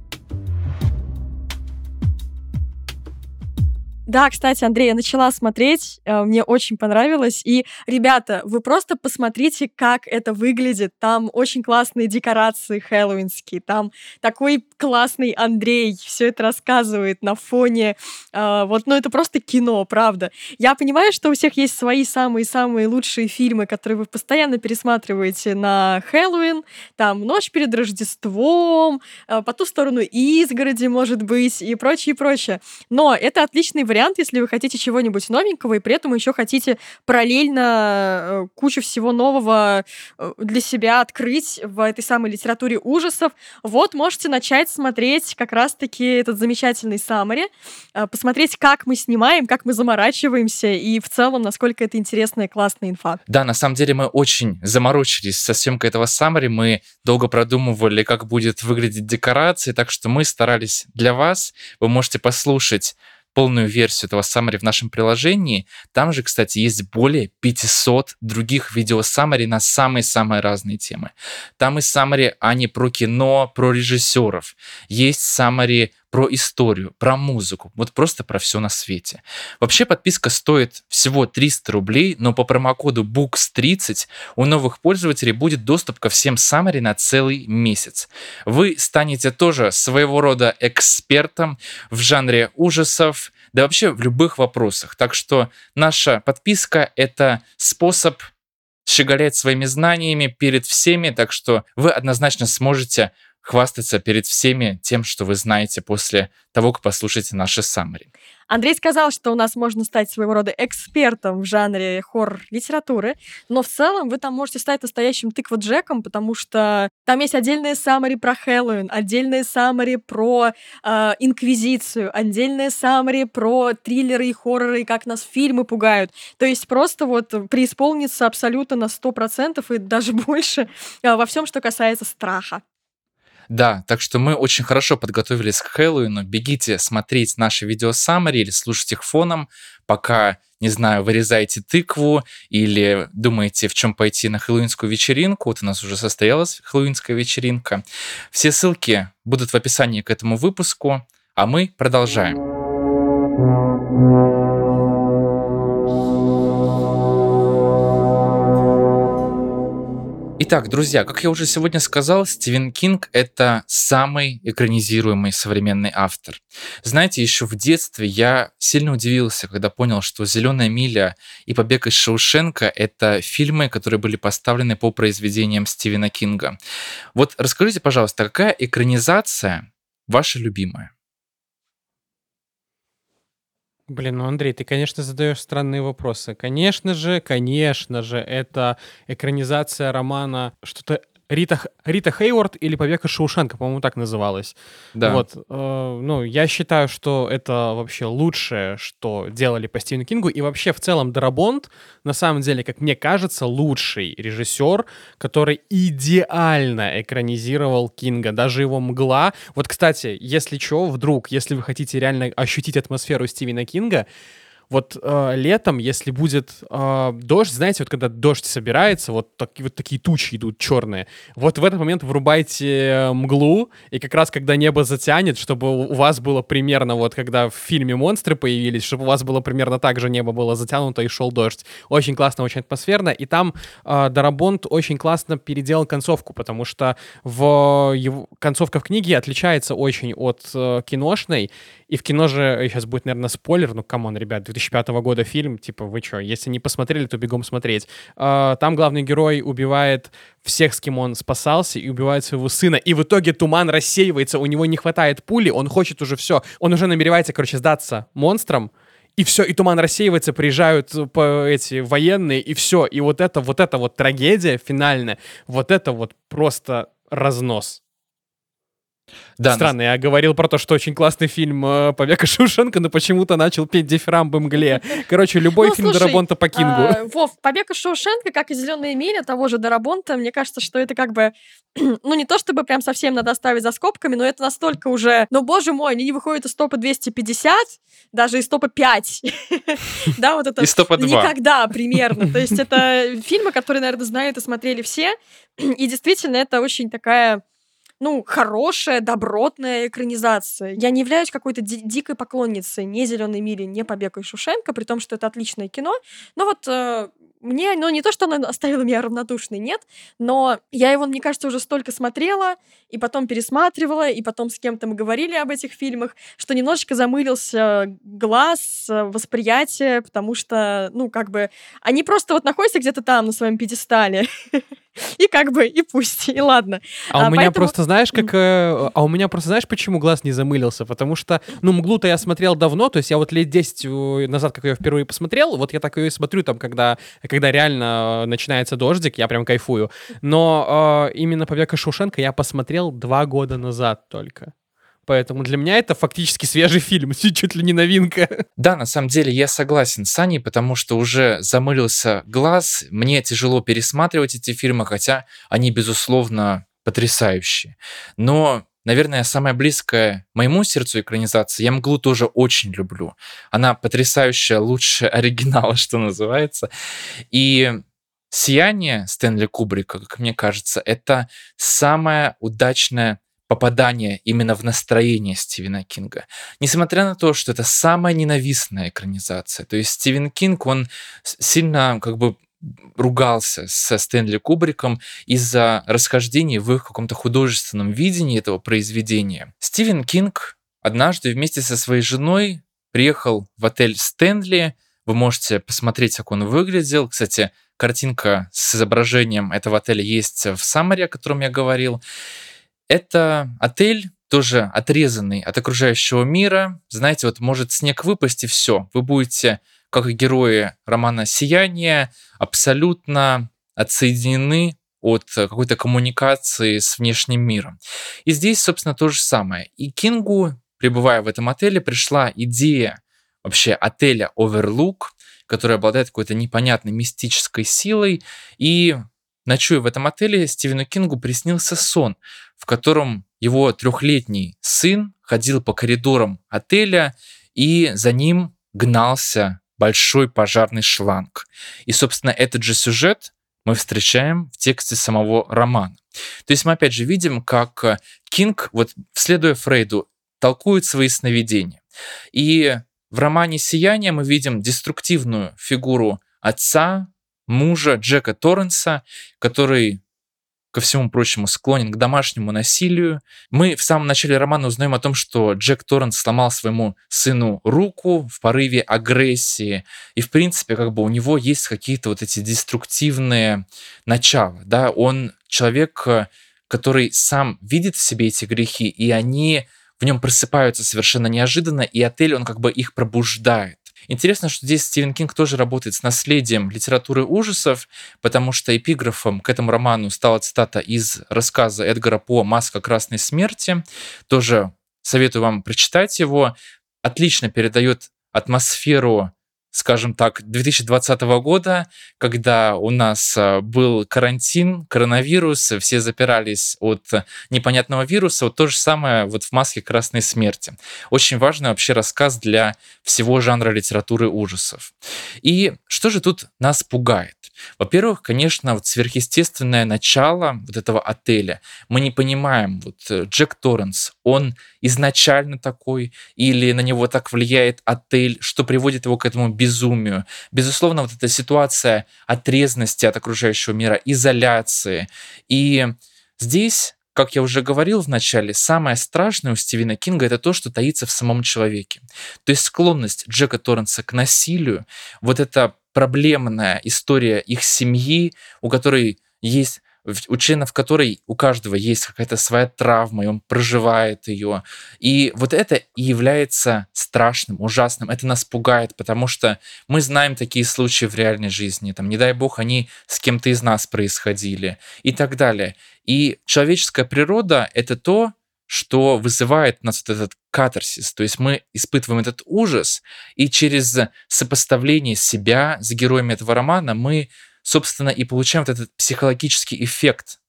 S2: Да, кстати, Андрей, я начала смотреть, э, мне очень понравилось. И, ребята, вы просто посмотрите, как это выглядит. Там очень классные декорации хэллоуинские, там такой классный Андрей все это рассказывает на фоне. Э, вот, ну это просто кино, правда. Я понимаю, что у всех есть свои самые-самые лучшие фильмы, которые вы постоянно пересматриваете на Хэллоуин. Там «Ночь перед Рождеством», э, «По ту сторону изгороди», может быть, и прочее, и прочее. Но это отличный вариант вариант, если вы хотите чего-нибудь новенького, и при этом еще хотите параллельно э, кучу всего нового э, для себя открыть в этой самой литературе ужасов. Вот можете начать смотреть как раз-таки этот замечательный саммари, э, посмотреть, как мы снимаем, как мы заморачиваемся, и в целом, насколько это интересная классная инфа.
S1: Да, на самом деле мы очень заморочились со съемкой этого саммари, мы долго продумывали, как будет выглядеть декорации, так что мы старались для вас. Вы можете послушать полную версию этого summary в нашем приложении. Там же, кстати, есть более 500 других видео summary на самые-самые разные темы. Там и summary, а про кино, про режиссеров. Есть summary про историю, про музыку, вот просто про все на свете. Вообще подписка стоит всего 300 рублей, но по промокоду BOOKS30 у новых пользователей будет доступ ко всем Summary на целый месяц. Вы станете тоже своего рода экспертом в жанре ужасов, да вообще в любых вопросах. Так что наша подписка — это способ щеголять своими знаниями перед всеми, так что вы однозначно сможете хвастаться перед всеми тем, что вы знаете после того, как послушаете наши саммари.
S2: Андрей сказал, что у нас можно стать своего рода экспертом в жанре хоррор-литературы, но в целом вы там можете стать настоящим тыква-джеком, потому что там есть отдельные саммари про Хэллоуин, отдельные саммари про э, Инквизицию, отдельные саммари про триллеры и хорроры, и как нас фильмы пугают. То есть просто вот преисполниться абсолютно на 100% и даже больше э, во всем, что касается страха.
S1: Да, так что мы очень хорошо подготовились к Хэллоуину. Бегите смотреть наши видео саммари или слушать их фоном, пока, не знаю, вырезаете тыкву или думаете, в чем пойти на хэллоуинскую вечеринку. Вот у нас уже состоялась хэллоуинская вечеринка. Все ссылки будут в описании к этому выпуску, а мы продолжаем. Итак, друзья, как я уже сегодня сказал, Стивен Кинг — это самый экранизируемый современный автор. Знаете, еще в детстве я сильно удивился, когда понял, что «Зеленая миля» и «Побег из Шоушенка» — это фильмы, которые были поставлены по произведениям Стивена Кинга. Вот расскажите, пожалуйста, какая экранизация ваша любимая?
S3: Блин, ну Андрей, ты, конечно, задаешь странные вопросы. Конечно же, конечно же, это экранизация романа что-то Рита, Рита Хейворд или «Побег из Шоушенка», по-моему, так называлась.
S1: Да.
S3: Вот, э, ну, я считаю, что это вообще лучшее, что делали по Стивену Кингу, и вообще в целом Дарабонд, на самом деле, как мне кажется, лучший режиссер, который идеально экранизировал Кинга, даже его «Мгла». Вот, кстати, если что, вдруг, если вы хотите реально ощутить атмосферу Стивена Кинга, вот э, летом, если будет э, дождь, знаете, вот когда дождь собирается, вот, так, вот такие тучи идут черные, вот в этот момент врубайте э, мглу, и как раз когда небо затянет, чтобы у вас было примерно, вот когда в фильме монстры появились, чтобы у вас было примерно так же небо было затянуто и шел дождь. Очень классно, очень атмосферно, и там э, Дарабонт очень классно переделал концовку, потому что в его концовка в книге отличается очень от э, киношной, и в кино же, сейчас будет, наверное, спойлер, ну, come on, ребят, 2005 года фильм, типа, вы что, если не посмотрели, то бегом смотреть. А, там главный герой убивает всех, с кем он спасался, и убивает своего сына, и в итоге туман рассеивается, у него не хватает пули, он хочет уже все, он уже намеревается, короче, сдаться монстрам, и все, и туман рассеивается, приезжают вот эти военные, и все, и вот это, вот это вот трагедия финальная, вот это вот просто разнос. Да, Странно, я говорил про то, что очень классный фильм э, «Побег из Шушенко», но почему-то начал петь дифирамбы мгле. Короче, любой ну, фильм слушай, Дарабонта по Кингу.
S2: А, Вов, «Побег из Шушенко», как и «Зеленая миля» того же Дарабонта, мне кажется, что это как бы, ну, не то чтобы прям совсем надо оставить за скобками, но это настолько уже, ну, боже мой, они не выходят из топа 250, даже из топа 5. Да, вот это никогда примерно. То есть это фильмы, которые, наверное, знают и смотрели все, и действительно это очень такая ну, хорошая, добротная экранизация. Я не являюсь какой-то ди- дикой поклонницей ни «Зеленой мили», ни «Побега из Шушенко», при том, что это отличное кино. Но вот э, мне, ну, не то, что оно оставило меня равнодушной, нет, но я его, мне кажется, уже столько смотрела, и потом пересматривала, и потом с кем-то мы говорили об этих фильмах, что немножечко замылился глаз, восприятие, потому что, ну, как бы, они просто вот находятся где-то там, на своем пьедестале. и как бы, и пусть, и ладно.
S3: А, а у меня поэтому... просто, знаешь, как... Э, а у меня просто, знаешь, почему глаз не замылился? Потому что, ну, «Мглу»-то я смотрел давно, то есть я вот лет 10 э, назад, как я впервые посмотрел, вот я так ее и смотрю там, когда, когда реально э, начинается дождик, я прям кайфую. Но э, именно «Побег из Шушенко» я посмотрел два года назад только. Поэтому для меня это фактически свежий фильм, чуть ли не новинка.
S1: Да, на самом деле я согласен с Аней, потому что уже замылился глаз, мне тяжело пересматривать эти фильмы, хотя они, безусловно, потрясающие. Но наверное, самая близкая моему сердцу экранизация. Я «Мглу» тоже очень люблю. Она потрясающая, лучше оригинала, что называется. И «Сияние» Стэнли Кубрика, как мне кажется, это самая удачная попадание именно в настроение Стивена Кинга. Несмотря на то, что это самая ненавистная экранизация. То есть Стивен Кинг, он сильно как бы ругался со Стэнли Кубриком из-за расхождений в их каком-то художественном видении этого произведения. Стивен Кинг однажды вместе со своей женой приехал в отель Стэнли. Вы можете посмотреть, как он выглядел. Кстати, картинка с изображением этого отеля есть в Самаре, о котором я говорил. Это отель, тоже отрезанный от окружающего мира. Знаете, вот может снег выпасть и все. Вы будете, как и герои романа «Сияние», абсолютно отсоединены от какой-то коммуникации с внешним миром. И здесь, собственно, то же самое. И Кингу, пребывая в этом отеле, пришла идея вообще отеля Overlook, который обладает какой-то непонятной мистической силой. И ночуя в этом отеле, Стивену Кингу приснился сон, в котором его трехлетний сын ходил по коридорам отеля, и за ним гнался большой пожарный шланг. И, собственно, этот же сюжет мы встречаем в тексте самого романа. То есть мы опять же видим, как Кинг, вот следуя Фрейду, толкует свои сновидения. И в романе «Сияние» мы видим деструктивную фигуру отца, мужа Джека Торренса, который ко всему прочему, склонен к домашнему насилию. Мы в самом начале романа узнаем о том, что Джек Торренс сломал своему сыну руку в порыве агрессии. И, в принципе, как бы у него есть какие-то вот эти деструктивные начала. Да? Он человек, который сам видит в себе эти грехи, и они в нем просыпаются совершенно неожиданно, и отель, он как бы их пробуждает. Интересно, что здесь Стивен Кинг тоже работает с наследием литературы ужасов, потому что эпиграфом к этому роману стала цитата из рассказа Эдгара По «Маска красной смерти». Тоже советую вам прочитать его. Отлично передает атмосферу скажем так, 2020 года, когда у нас а, был карантин, коронавирус, все запирались от непонятного вируса, вот то же самое вот в «Маске красной смерти». Очень важный вообще рассказ для всего жанра литературы ужасов. И что же тут нас пугает? Во-первых, конечно, вот сверхъестественное начало вот этого отеля. Мы не понимаем, вот э, Джек Торренс, он изначально такой, или на него так влияет отель, что приводит его к этому безумию. Безусловно, вот эта ситуация отрезанности от окружающего мира, изоляции. И здесь как я уже говорил в начале, самое страшное у Стивена Кинга это то, что таится в самом человеке. То есть склонность Джека Торренса к насилию, вот эта проблемная история их семьи, у которой есть у членов которой у каждого есть какая-то своя травма, и он проживает ее. И вот это и является страшным, ужасным. Это нас пугает, потому что мы знаем такие случаи в реальной жизни. Там, не дай бог, они с кем-то из нас происходили и так далее. И человеческая природа — это то, что вызывает у нас вот этот катарсис. То есть мы испытываем этот ужас, и через сопоставление себя с героями этого романа мы собственно, и получаем вот этот психологический эффект,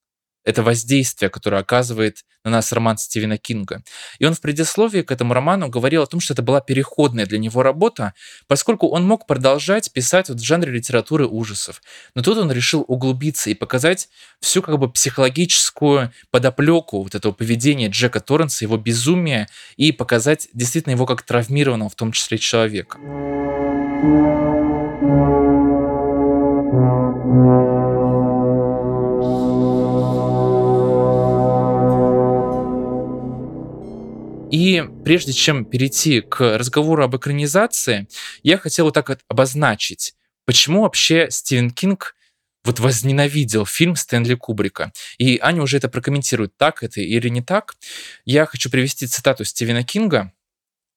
S1: это воздействие, которое оказывает на нас роман Стивена Кинга. И он в предисловии к этому роману говорил о том, что это была переходная для него работа, поскольку он мог продолжать писать вот в жанре литературы ужасов. Но тут он решил углубиться и показать всю как бы психологическую подоплеку вот этого поведения Джека Торренса, его безумия, и показать действительно его как травмированного, в том числе человека. И прежде чем перейти к разговору об экранизации, я хотел вот так обозначить, почему вообще Стивен Кинг вот возненавидел фильм Стэнли Кубрика. И Аня уже это прокомментирует, так это или не так. Я хочу привести цитату Стивена Кинга.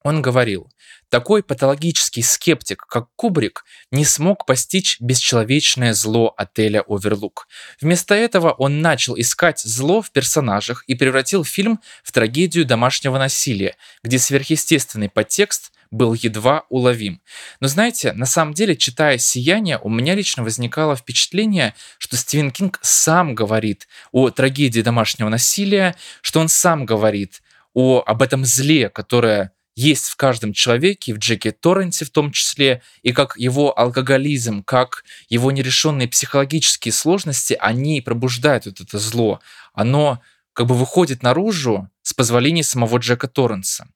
S1: Он говорил, такой патологический скептик, как Кубрик, не смог постичь бесчеловечное зло отеля Оверлук. Вместо этого он начал искать зло в персонажах и превратил фильм в трагедию домашнего насилия, где сверхъестественный подтекст был едва уловим. Но знаете, на самом деле, читая «Сияние», у меня лично возникало впечатление, что Стивен Кинг сам говорит о трагедии домашнего насилия, что он сам говорит о, об этом зле, которое есть в каждом человеке, в Джеке Торренсе в том числе, и как его алкоголизм, как его нерешенные психологические сложности, они пробуждают вот это зло. Оно как бы выходит наружу с позволения самого Джека Торренса.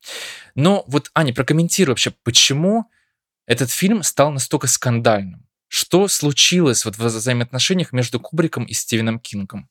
S1: Но вот, Аня, прокомментируй вообще, почему этот фильм стал настолько скандальным? Что случилось вот в взаимоотношениях между Кубриком и Стивеном Кингом?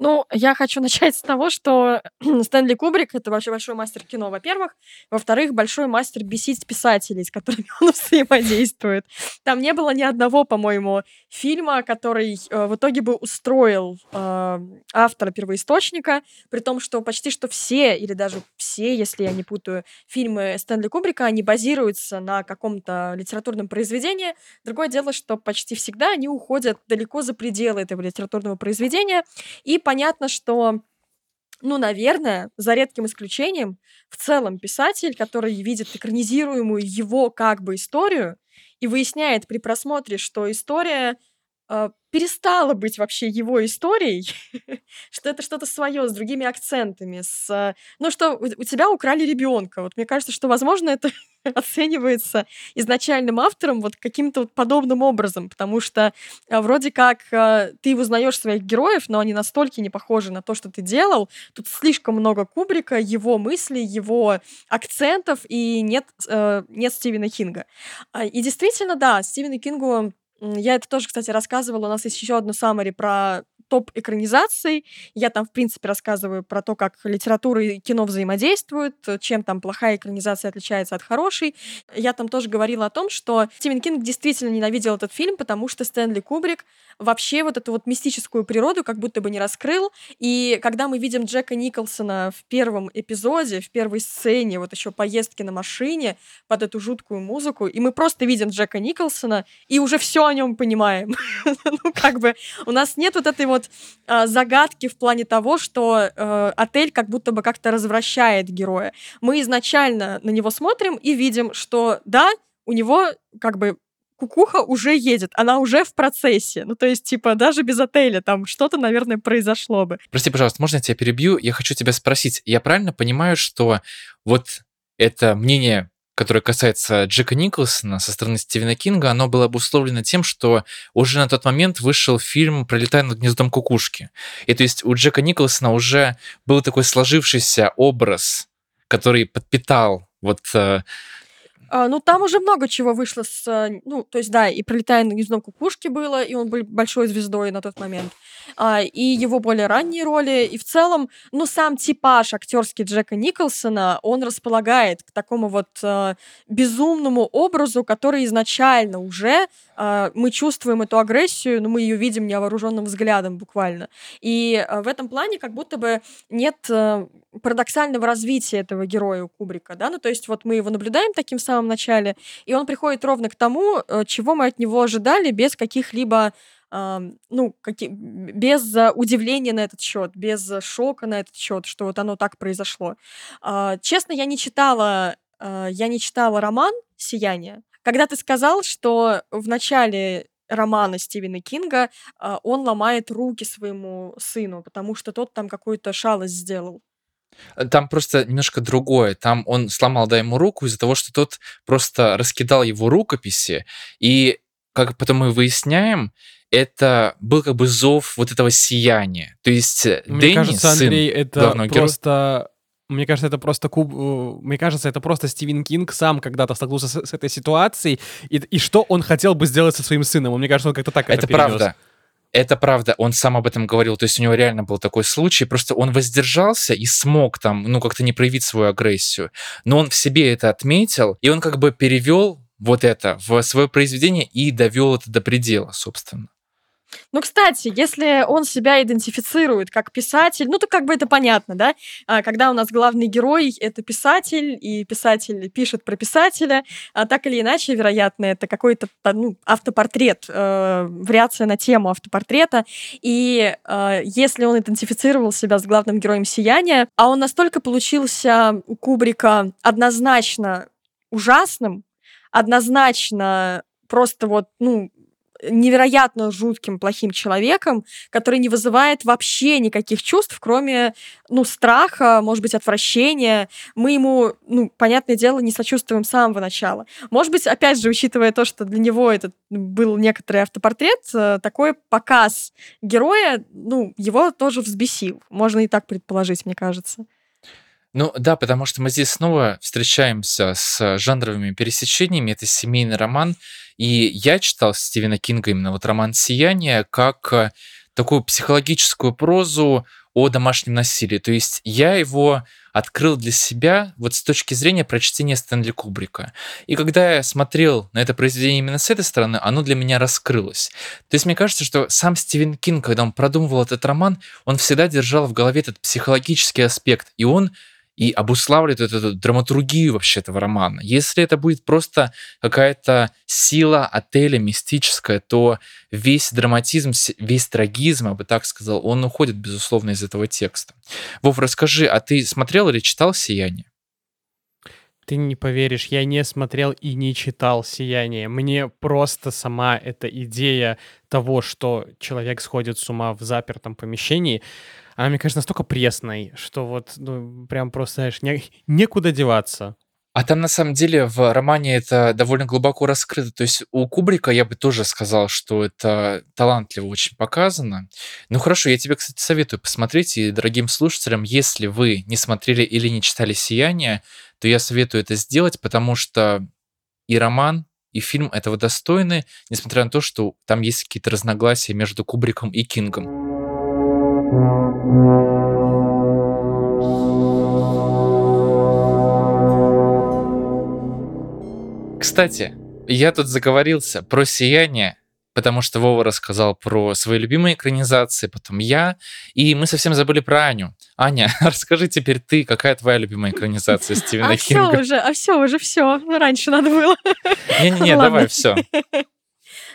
S2: Ну, я хочу начать с того, что Стэнли Кубрик — это вообще большой мастер кино, во-первых. Во-вторых, большой мастер бесить писателей, с которыми он взаимодействует. Там не было ни одного, по-моему, фильма, который э, в итоге бы устроил э, автора первоисточника, при том, что почти что все, или даже все, если я не путаю, фильмы Стэнли Кубрика, они базируются на каком-то литературном произведении. Другое дело, что почти всегда они уходят далеко за пределы этого литературного произведения, и понятно, что ну, наверное, за редким исключением, в целом писатель, который видит экранизируемую его как бы историю и выясняет при просмотре, что история э, перестала быть вообще его историей, что это что-то свое с другими акцентами, с, ну что у, у тебя украли ребенка. Вот мне кажется, что возможно это оценивается изначальным автором вот каким-то вот подобным образом, потому что а, вроде как а, ты узнаешь своих героев, но они настолько не похожи на то, что ты делал. Тут слишком много Кубрика, его мыслей, его акцентов, и нет, э, нет Стивена Кинга. А, и действительно, да, Стивену Кингу я это тоже, кстати, рассказывала. У нас есть еще одно саммари про топ экранизаций. Я там, в принципе, рассказываю про то, как литература и кино взаимодействуют, чем там плохая экранизация отличается от хорошей. Я там тоже говорила о том, что Стивен Кинг действительно ненавидел этот фильм, потому что Стэнли Кубрик вообще вот эту вот мистическую природу как будто бы не раскрыл. И когда мы видим Джека Николсона в первом эпизоде, в первой сцене, вот еще поездки на машине под эту жуткую музыку, и мы просто видим Джека Николсона и уже все о нем понимаем. ну, как бы у нас нет вот этой вот э, загадки в плане того, что э, отель как будто бы как-то развращает героя. Мы изначально на него смотрим и видим, что да, у него как бы кукуха уже едет, она уже в процессе. Ну, то есть, типа, даже без отеля там что-то, наверное, произошло бы.
S1: Прости, пожалуйста, можно я тебя перебью? Я хочу тебя спросить. Я правильно понимаю, что вот это мнение которое касается Джека Николсона со стороны Стивена Кинга, оно было обусловлено тем, что уже на тот момент вышел фильм «Пролетая над гнездом кукушки». И то есть у Джека Николсона уже был такой сложившийся образ, который подпитал вот э,
S2: а, ну, там уже много чего вышло с... Э, ну, то есть, да, и «Пролетая на гнездом кукушки» было, и он был большой звездой на тот момент. А, и его более ранние роли. И в целом, ну, сам типаж актерский Джека Николсона, он располагает к такому вот а, безумному образу, который изначально уже а, мы чувствуем эту агрессию, но мы ее видим невооруженным взглядом буквально. И а, в этом плане как будто бы нет а, парадоксального развития этого героя у Кубрика, да, ну то есть вот мы его наблюдаем таким в самом начале, и он приходит ровно к тому, чего мы от него ожидали, без каких-либо ну, какие, без удивления на этот счет, без шока на этот счет, что вот оно так произошло. Честно, я не читала, я не читала роман «Сияние», когда ты сказал, что в начале романа Стивена Кинга он ломает руки своему сыну, потому что тот там какую-то шалость сделал.
S1: Э, там просто немножко другое. Там он сломал, да, ему руку из-за того, что тот просто раскидал его рукописи. И, как потом мы выясняем, это был как бы зов вот этого сияния. То есть э,
S3: Мне
S1: Дэнни,
S3: кажется,
S1: сын
S3: Андрей, это
S1: главного героя,
S3: просто... Мне кажется, это просто куб... э, Мне кажется, это просто Стивен Кинг сам когда-то столкнулся с, с этой ситуацией, и, и что он хотел бы сделать со своим сыном. Мне кажется, он как-то так это,
S1: это
S3: перенес.
S1: правда. Это правда, он сам об этом говорил, то есть у него реально был такой случай, просто он воздержался и смог там, ну, как-то не проявить свою агрессию, но он в себе это отметил, и он как бы перевел вот это в свое произведение и довел это до предела, собственно.
S2: Ну, кстати, если он себя идентифицирует как писатель, ну, то как бы это понятно, да? А, когда у нас главный герой — это писатель, и писатель пишет про писателя, а так или иначе, вероятно, это какой-то ну, автопортрет, э, вариация на тему автопортрета. И э, если он идентифицировал себя с главным героем «Сияния», а он настолько получился у Кубрика однозначно ужасным, однозначно просто вот, ну, невероятно жутким, плохим человеком, который не вызывает вообще никаких чувств, кроме, ну, страха, может быть, отвращения. Мы ему, ну, понятное дело, не сочувствуем с самого начала. Может быть, опять же, учитывая то, что для него это был некоторый автопортрет, э, такой показ героя, ну, его тоже взбесил. Можно и так предположить, мне кажется.
S1: Ну да, потому что мы здесь снова встречаемся с жанровыми пересечениями. Это семейный роман. И я читал Стивена Кинга именно вот роман «Сияние» как такую психологическую прозу о домашнем насилии. То есть я его открыл для себя вот с точки зрения прочтения Стэнли Кубрика. И когда я смотрел на это произведение именно с этой стороны, оно для меня раскрылось. То есть мне кажется, что сам Стивен Кинг, когда он продумывал этот роман, он всегда держал в голове этот психологический аспект, и он и обуславливает эту, эту драматургию вообще этого романа. Если это будет просто какая-то сила отеля мистическая, то весь драматизм, весь трагизм, я бы так сказал, он уходит, безусловно, из этого текста. Вов, расскажи, а ты смотрел или читал «Сияние»?
S3: Ты не поверишь, я не смотрел и не читал «Сияние». Мне просто сама эта идея того, что человек сходит с ума в запертом помещении, она, мне кажется, настолько пресной, что вот, ну, прям просто, знаешь, не, некуда деваться.
S1: А там на самом деле в романе это довольно глубоко раскрыто. То есть у Кубрика я бы тоже сказал, что это талантливо очень показано. Ну хорошо, я тебе, кстати, советую посмотреть. И дорогим слушателям, если вы не смотрели или не читали «Сияние», то я советую это сделать, потому что и роман, и фильм этого достойны, несмотря на то, что там есть какие-то разногласия между Кубриком и Кингом. Кстати, я тут заговорился про «Сияние», потому что Вова рассказал про свои любимые экранизации, потом я, и мы совсем забыли про Аню. Аня, расскажи теперь ты, какая твоя любимая экранизация Стивена
S2: а
S1: Кинга?
S2: А все уже, а все уже, все. Раньше надо было.
S1: Не-не-не, давай, все.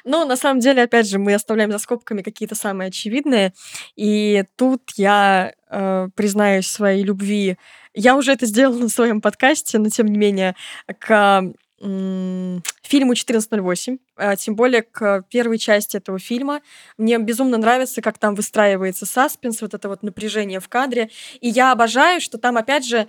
S2: Ну, на самом деле, опять же, мы оставляем за скобками какие-то самые очевидные. И тут я э, признаюсь своей любви. Я уже это сделала на своем подкасте, но тем не менее, к фильму 1408, а, тем более к первой части этого фильма. Мне безумно нравится, как там выстраивается саспенс, вот это вот напряжение в кадре. И я обожаю, что там, опять же,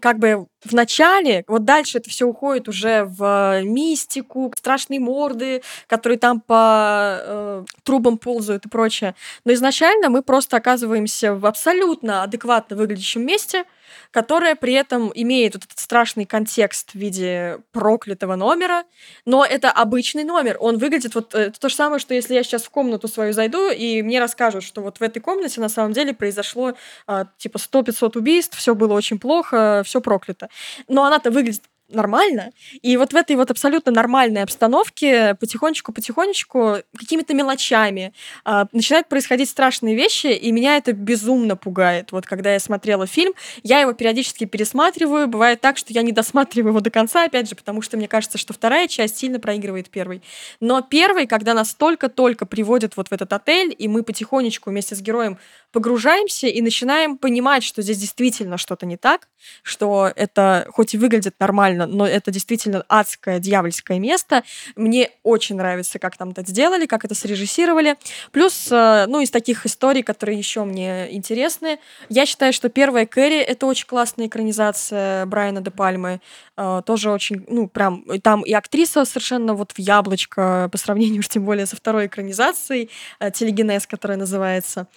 S2: как бы в начале, вот дальше это все уходит уже в мистику, страшные морды, которые там по э, трубам ползают и прочее. Но изначально мы просто оказываемся в абсолютно адекватно выглядящем месте, которое при этом имеет вот этот страшный контекст в виде проклятого номера, но это обычный номер. Он выглядит вот э, то же самое, что если я сейчас в комнату свою зайду, и мне расскажут, что вот в этой комнате на самом деле произошло э, типа 100-500 убийств, все было очень плохо, все проклято. Но она-то выглядит нормально. И вот в этой вот абсолютно нормальной обстановке потихонечку-потихонечку какими-то мелочами э, начинают происходить страшные вещи, и меня это безумно пугает. Вот когда я смотрела фильм, я его периодически пересматриваю. Бывает так, что я не досматриваю его до конца, опять же, потому что мне кажется, что вторая часть сильно проигрывает первой. Но первый, когда нас только-только приводят вот в этот отель, и мы потихонечку вместе с героем погружаемся и начинаем понимать, что здесь действительно что-то не так, что это хоть и выглядит нормально, но это действительно адское, дьявольское место. Мне очень нравится, как там это сделали, как это срежиссировали. Плюс, э, ну, из таких историй, которые еще мне интересны, я считаю, что первая Кэрри — это очень классная экранизация Брайана де Пальмы. Э, тоже очень, ну, прям, там и актриса совершенно вот в яблочко по сравнению, уж тем более, со второй экранизацией, э, телегенез, которая называется.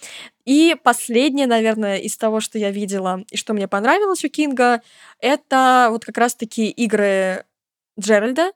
S2: И последнее, наверное, из того, что я видела и что мне понравилось у Кинга, это вот как раз-таки игры Джеральда.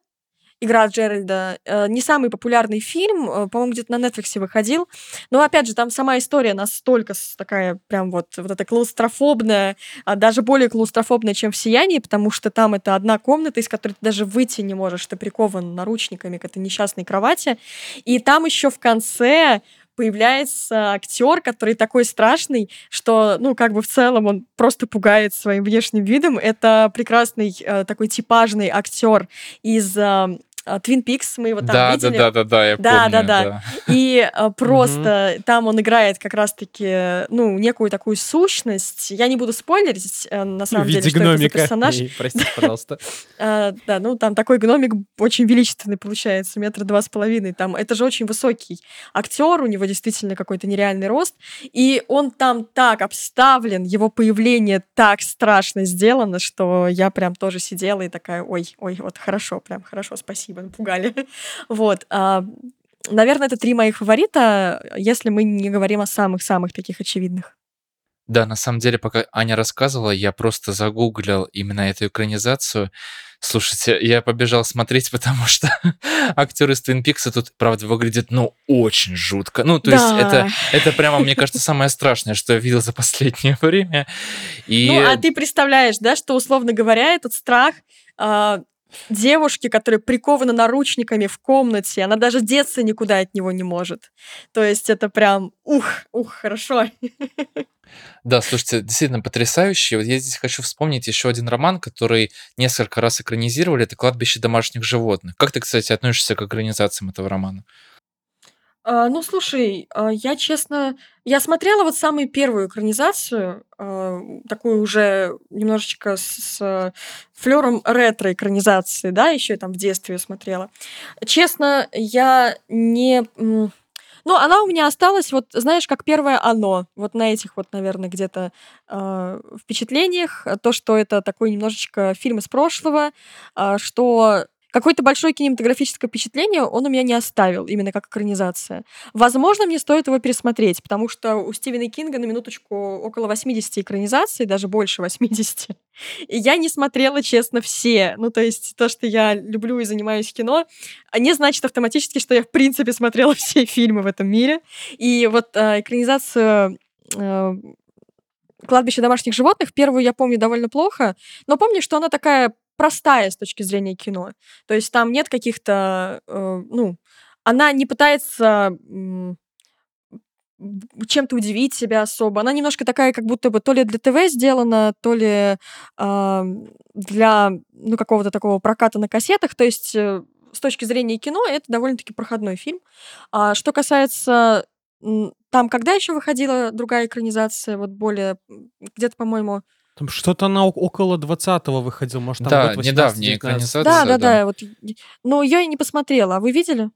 S2: Игра Джеральда. Э, не самый популярный фильм, э, по-моему, где-то на Netflix выходил. Но, опять же, там сама история настолько такая прям вот, вот эта клаустрофобная, а даже более клаустрофобная, чем в «Сиянии», потому что там это одна комната, из которой ты даже выйти не можешь. Ты прикован наручниками к этой несчастной кровати. И там еще в конце появляется актер, который такой страшный, что, ну, как бы в целом он просто пугает своим внешним видом. Это прекрасный э, такой типажный актер из э, Твин Пикс, мы его там
S1: да,
S2: видели.
S1: Да, да, да, да, я
S2: да,
S1: помню.
S2: Да, да, да. И uh, просто там он играет как раз-таки, ну, некую такую сущность. Я не буду спойлерить, э, на самом деле, что это за персонаж.
S3: Простите, пожалуйста.
S2: да, ну, там такой гномик очень величественный получается, метра два с половиной. Там, это же очень высокий актер, у него действительно какой-то нереальный рост. И он там так обставлен, его появление так страшно сделано, что я прям тоже сидела и такая, ой, ой, вот хорошо, прям хорошо, спасибо спасибо, напугали. вот. А, наверное, это три моих фаворита, если мы не говорим о самых-самых таких очевидных.
S1: Да, на самом деле, пока Аня рассказывала, я просто загуглил именно эту экранизацию. Слушайте, я побежал смотреть, потому что актер из Пикса тут, правда, выглядит, ну, очень жутко. Ну, то есть это, это прямо, мне кажется, самое страшное, что я видел за последнее время.
S2: И... Ну, а ты представляешь, да, что, условно говоря, этот страх э, девушки, которая прикована наручниками в комнате, она даже деться никуда от него не может. То есть это прям, ух, ух, хорошо.
S1: Да, слушайте, действительно потрясающе. Вот я здесь хочу вспомнить еще один роман, который несколько раз экранизировали. Это «Кладбище домашних животных». Как ты, кстати, относишься к экранизациям этого романа?
S2: А, ну, слушай, а, я честно, я смотрела вот самую первую экранизацию, а, такую уже немножечко с, с флером ретро-экранизации, да, еще там в детстве смотрела. Честно, я не... Ну, она у меня осталась, вот, знаешь, как первое «Оно». Вот на этих вот, наверное, где-то э, впечатлениях. То, что это такой немножечко фильм из прошлого, э, что какое-то большое кинематографическое впечатление он у меня не оставил, именно как экранизация. Возможно, мне стоит его пересмотреть, потому что у Стивена Кинга на минуточку около 80 экранизаций, даже больше 80. И я не смотрела, честно, все. Ну, то есть то, что я люблю и занимаюсь кино, не значит автоматически, что я, в принципе, смотрела все фильмы в этом мире. И вот э, экранизацию э, «Кладбище домашних животных» первую я помню довольно плохо, но помню, что она такая простая с точки зрения кино. То есть там нет каких-то, э, ну, она не пытается чем-то удивить себя особо. Она немножко такая, как будто бы то ли для ТВ сделана, то ли э, для ну, какого-то такого проката на кассетах. То есть э, с точки зрения кино это довольно-таки проходной фильм. А что касается там, когда еще выходила другая экранизация, вот более где-то, по-моему,
S3: там что-то на около 20-го выходил, может, там
S1: Да, год недавняя экранизация.
S2: Да, да, да. Вот, но я и не посмотрела. А вы видели?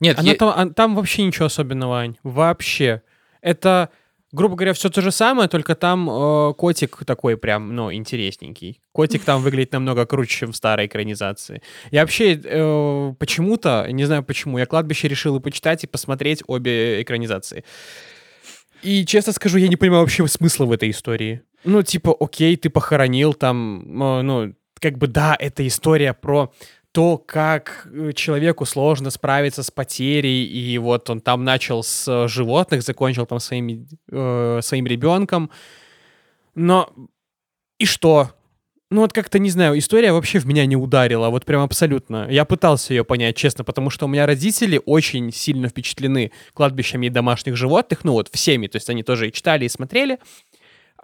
S3: Нет, Она я... там, а, там вообще ничего особенного, Ань. Вообще. Это, грубо говоря, все то же самое, только там э, котик такой прям, ну, интересненький. Котик там выглядит намного круче, чем в старой экранизации. Я вообще э, почему-то, не знаю почему, я «Кладбище» решил и почитать, и посмотреть обе экранизации. И честно скажу, я не понимаю вообще смысла в этой истории. Ну, типа, окей, ты похоронил там, ну, как бы, да, это история про то, как э, человеку сложно справиться с потерей, и вот он там начал с животных, закончил там своим, э, своим ребенком. Но и что? Ну вот как-то, не знаю, история вообще в меня не ударила, вот прям абсолютно. Я пытался ее понять, честно, потому что у меня родители очень сильно впечатлены кладбищами домашних животных, ну вот всеми, то есть они тоже и читали, и смотрели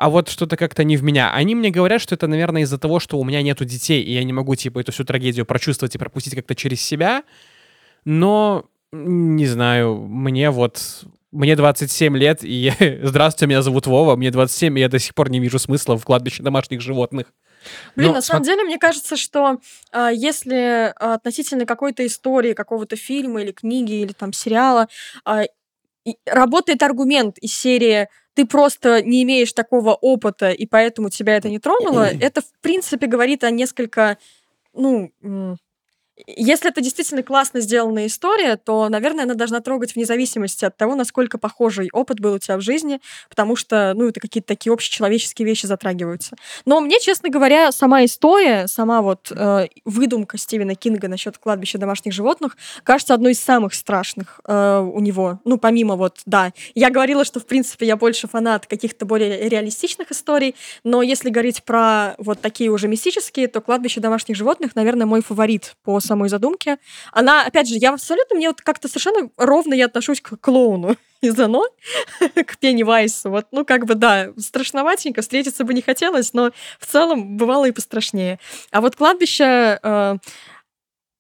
S3: а вот что-то как-то не в меня. Они мне говорят, что это, наверное, из-за того, что у меня нету детей, и я не могу, типа, эту всю трагедию прочувствовать и пропустить как-то через себя. Но, не знаю, мне вот... Мне 27 лет, и. Здравствуйте, меня зовут Вова, мне 27, и я до сих пор не вижу смысла в кладбище домашних животных.
S2: Блин, Но, на самом деле, мне кажется, что а, если относительно какой-то истории, какого-то фильма или книги, или там сериала, а, работает аргумент из серии ты просто не имеешь такого опыта, и поэтому тебя это не тронуло, это, в принципе, говорит о несколько, ну, если это действительно классно сделанная история, то, наверное, она должна трогать вне зависимости от того, насколько похожий опыт был у тебя в жизни, потому что, ну, это какие-то такие общечеловеческие вещи затрагиваются. Но мне, честно говоря, сама история, сама вот э, выдумка Стивена Кинга насчет кладбища домашних животных кажется одной из самых страшных э, у него. Ну, помимо вот, да, я говорила, что, в принципе, я больше фанат каких-то более реалистичных историй, но если говорить про вот такие уже мистические, то кладбище домашних животных, наверное, мой фаворит по самой задумке. Она, опять же, я абсолютно, мне вот как-то совершенно ровно я отношусь к клоуну из «Оно», к Пенни Вайсу. Вот, ну, как бы, да, страшноватенько, встретиться бы не хотелось, но в целом бывало и пострашнее. А вот «Кладбище», э,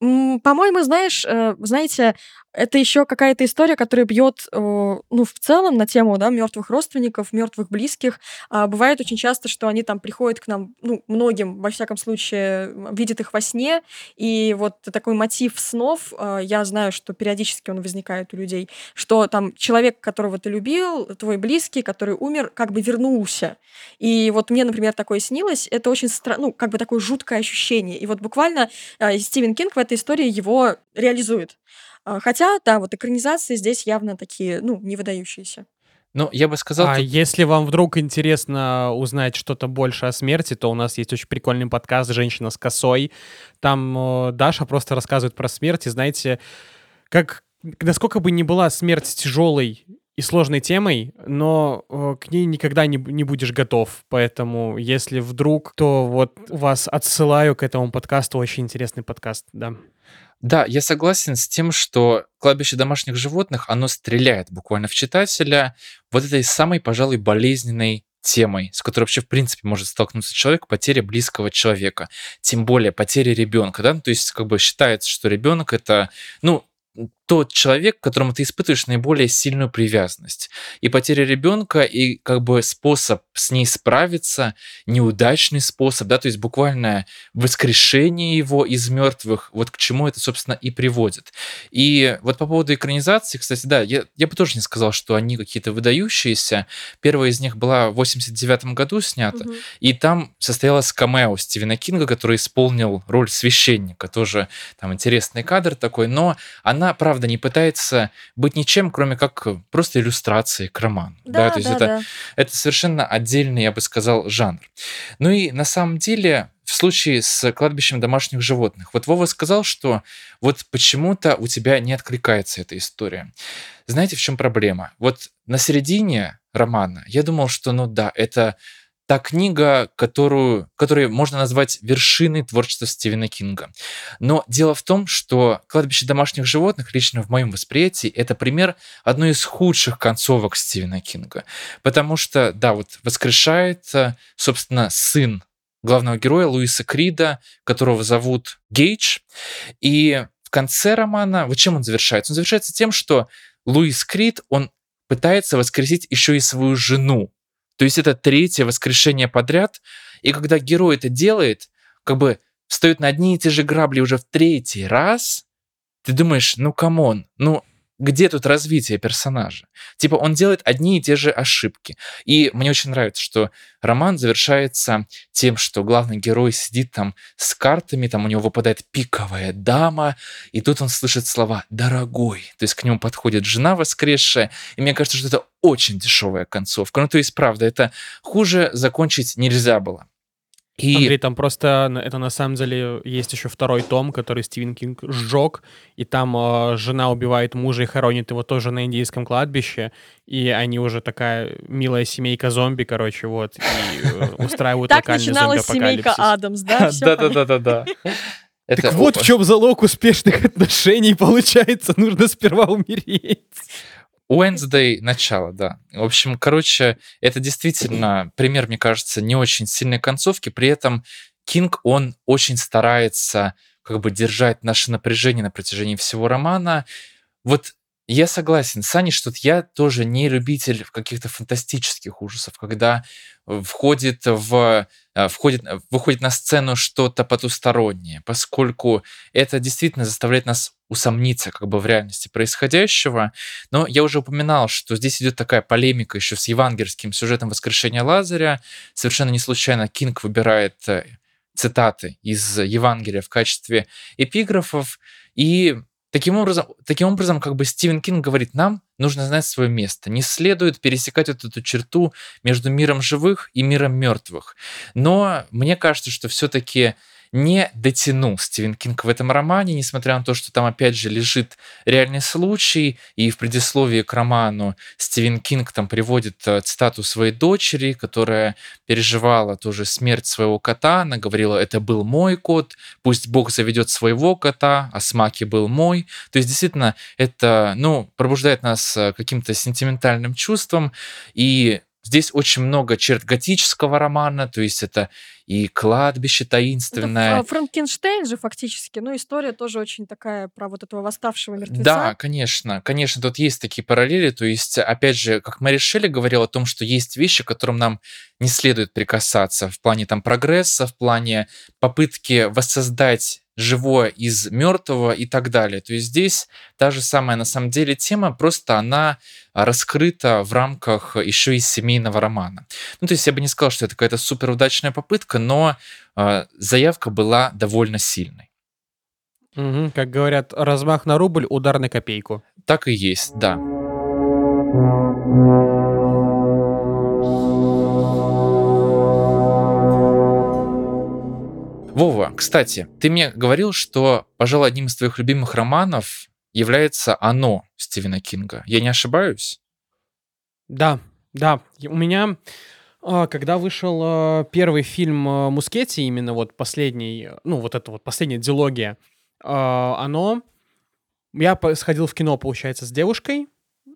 S2: по-моему, знаешь, э, знаете, это еще какая-то история, которая бьет, э, ну, в целом на тему, да, мертвых родственников, мертвых близких. А бывает очень часто, что они там приходят к нам, ну, многим, во всяком случае, видят их во сне, и вот такой мотив снов, э, я знаю, что периодически он возникает у людей, что там человек, которого ты любил, твой близкий, который умер, как бы вернулся. И вот мне, например, такое снилось, это очень странно, ну, как бы такое жуткое ощущение. И вот буквально э, Стивен Кинг в этой истории его реализует. А, хотя, да, вот экранизации здесь явно такие, ну, не выдающиеся.
S1: Ну, я бы сказал,
S3: А
S1: тут-
S3: если вам вдруг интересно узнать что-то больше о смерти, то у нас есть очень прикольный подкаст «Женщина с косой». Там э, Даша просто рассказывает про смерть, и знаете, как насколько бы ни была смерть тяжелой и сложной темой, но э, к ней никогда не, не будешь готов. Поэтому, если вдруг, то вот вас отсылаю к этому подкасту. Очень интересный подкаст, да.
S1: Да, я согласен с тем, что кладбище домашних животных, оно стреляет буквально в читателя вот этой самой, пожалуй, болезненной темой, с которой вообще, в принципе, может столкнуться человек, потеря близкого человека, тем более потеря ребенка, да, то есть как бы считается, что ребенок это, ну, тот человек, к которому ты испытываешь наиболее сильную привязанность. И потеря ребенка, и как бы способ с ней справиться, неудачный способ, да, то есть буквально воскрешение его из мертвых, вот к чему это, собственно, и приводит. И вот по поводу экранизации, кстати, да, я, я бы тоже не сказал, что они какие-то выдающиеся. Первая из них была в 89 году снята,
S2: Мгм.
S1: и там состоялась камео Стивена Кинга, который исполнил роль священника. Тоже там интересный кадр такой, но она, правда, не пытается быть ничем, кроме как просто иллюстрацией к роману.
S2: Да,
S1: то есть
S2: да,
S1: это,
S2: да.
S1: это совершенно отдельный, я бы сказал, жанр. Ну и на самом деле в случае с кладбищем домашних животных, вот Вова сказал, что вот почему-то у тебя не откликается эта история. Знаете, в чем проблема? Вот на середине романа я думал, что ну да, это та книга, которую, которую можно назвать вершиной творчества Стивена Кинга. Но дело в том, что «Кладбище домашних животных» лично в моем восприятии это пример одной из худших концовок Стивена Кинга. Потому что, да, вот воскрешает, э, собственно, сын главного героя Луиса Крида, которого зовут Гейдж. И в конце романа, вот чем он завершается? Он завершается тем, что Луис Крид, он пытается воскресить еще и свою жену. То есть это третье воскрешение подряд. И когда герой это делает, как бы встает на одни и те же грабли уже в третий раз, ты думаешь, ну come on, ну где тут развитие персонажа? Типа он делает одни и те же ошибки. И мне очень нравится, что роман завершается тем, что главный герой сидит там с картами, там у него выпадает пиковая дама, и тут он слышит слова «дорогой». То есть к нему подходит жена воскресшая, и мне кажется, что это очень дешевая концовка. Ну, то есть, правда, это хуже закончить нельзя было. И
S3: Андрей, там просто это на самом деле есть еще второй том, который Стивен Кинг сжег, и там э, жена убивает мужа и хоронит его тоже на индийском кладбище, и они уже такая милая семейка зомби, короче, вот, и э, устраивают
S2: Так
S3: локальный
S2: начиналась семейка. Адамс, да?
S1: Да-да-да-да-да. Это
S3: Так вот в чем залог успешных отношений, получается, нужно сперва умереть.
S1: Wednesday начало, да. В общем, короче, это действительно пример, мне кажется, не очень сильной концовки. При этом Кинг, он очень старается как бы держать наше напряжение на протяжении всего романа. Вот я согласен с Аней, что я тоже не любитель каких-то фантастических ужасов, когда входит в э, входит, выходит на сцену что-то потустороннее, поскольку это действительно заставляет нас усомниться как бы в реальности происходящего. Но я уже упоминал, что здесь идет такая полемика еще с евангельским сюжетом воскрешения Лазаря. Совершенно не случайно Кинг выбирает э, цитаты из Евангелия в качестве эпиграфов. И таким образом, таким образом, как бы Стивен Кинг говорит, нам нужно знать свое место. Не следует пересекать вот эту черту между миром живых и миром мертвых. Но мне кажется, что все-таки не дотянул Стивен Кинг в этом романе, несмотря на то, что там опять же лежит реальный случай, и в предисловии к роману Стивен Кинг там приводит э, цитату своей дочери, которая переживала тоже смерть своего кота, она говорила, это был мой кот, пусть Бог заведет своего кота, а Смаки был мой. То есть действительно это, ну, пробуждает нас э, каким-то сентиментальным чувством, и Здесь очень много черт готического романа, то есть это и кладбище
S2: Это
S1: таинственное,
S2: Ф- Франкенштейн же фактически, ну, история тоже очень такая про вот этого восставшего мертвеца.
S1: Да, конечно, конечно, тут есть такие параллели. То есть, опять же, как Мэри Шелли говорила о том, что есть вещи, к которым нам не следует прикасаться в плане там прогресса, в плане попытки воссоздать живое из мертвого и так далее. То есть здесь та же самая на самом деле тема, просто она а, раскрыта в рамках еще и семейного романа. Ну, то есть я бы не сказал, что это какая-то супер удачная попытка, но э, заявка была довольно сильной.
S3: Мгм, Как говорят, размах на рубль, удар на копейку.
S1: Так и есть, да. Вова, кстати, ты мне говорил, что, пожалуй, одним из твоих любимых романов является «Оно» Стивена Кинга. Я не ошибаюсь?
S3: Да, да. У меня, а, когда вышел а, первый фильм а, Мускетти, именно вот последний, ну вот это вот последняя дилогия, оно... Я сходил в кино, получается, с девушкой,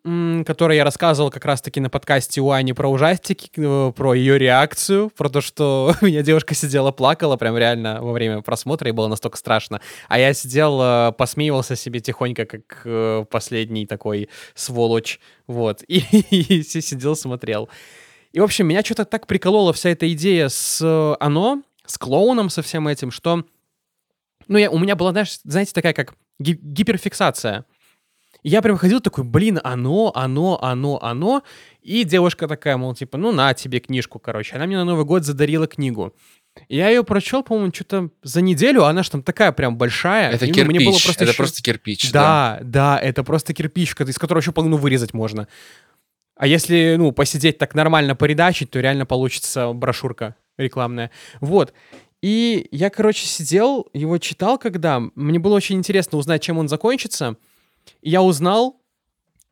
S3: который я рассказывал как раз-таки на подкасте у Ани про ужастики, э, про ее реакцию, про то, что у меня девушка сидела, плакала прям реально во время просмотра, и было настолько страшно. А я сидел, э, посмеивался себе тихонько, как э, последний такой сволочь, вот, и, и сидел, смотрел. И, в общем, меня что-то так приколола вся эта идея с «Оно», с клоуном, со всем этим, что... Ну, я, у меня была, знаешь, знаете, такая как гиперфиксация я прям ходил такой, блин, оно, оно, оно, оно. И девушка такая, мол, типа, ну на тебе книжку, короче. Она мне на Новый год задарила книгу. Я ее прочел, по-моему, что-то за неделю, она же там такая прям большая.
S1: Это и, ну, кирпич, мне было просто это еще... просто кирпич.
S3: Да, да, да, это просто кирпич, из которого еще половину вырезать можно. А если, ну, посидеть так нормально, поредачить, то реально получится брошюрка рекламная. Вот. И я, короче, сидел, его читал когда. Мне было очень интересно узнать, чем он закончится я узнал,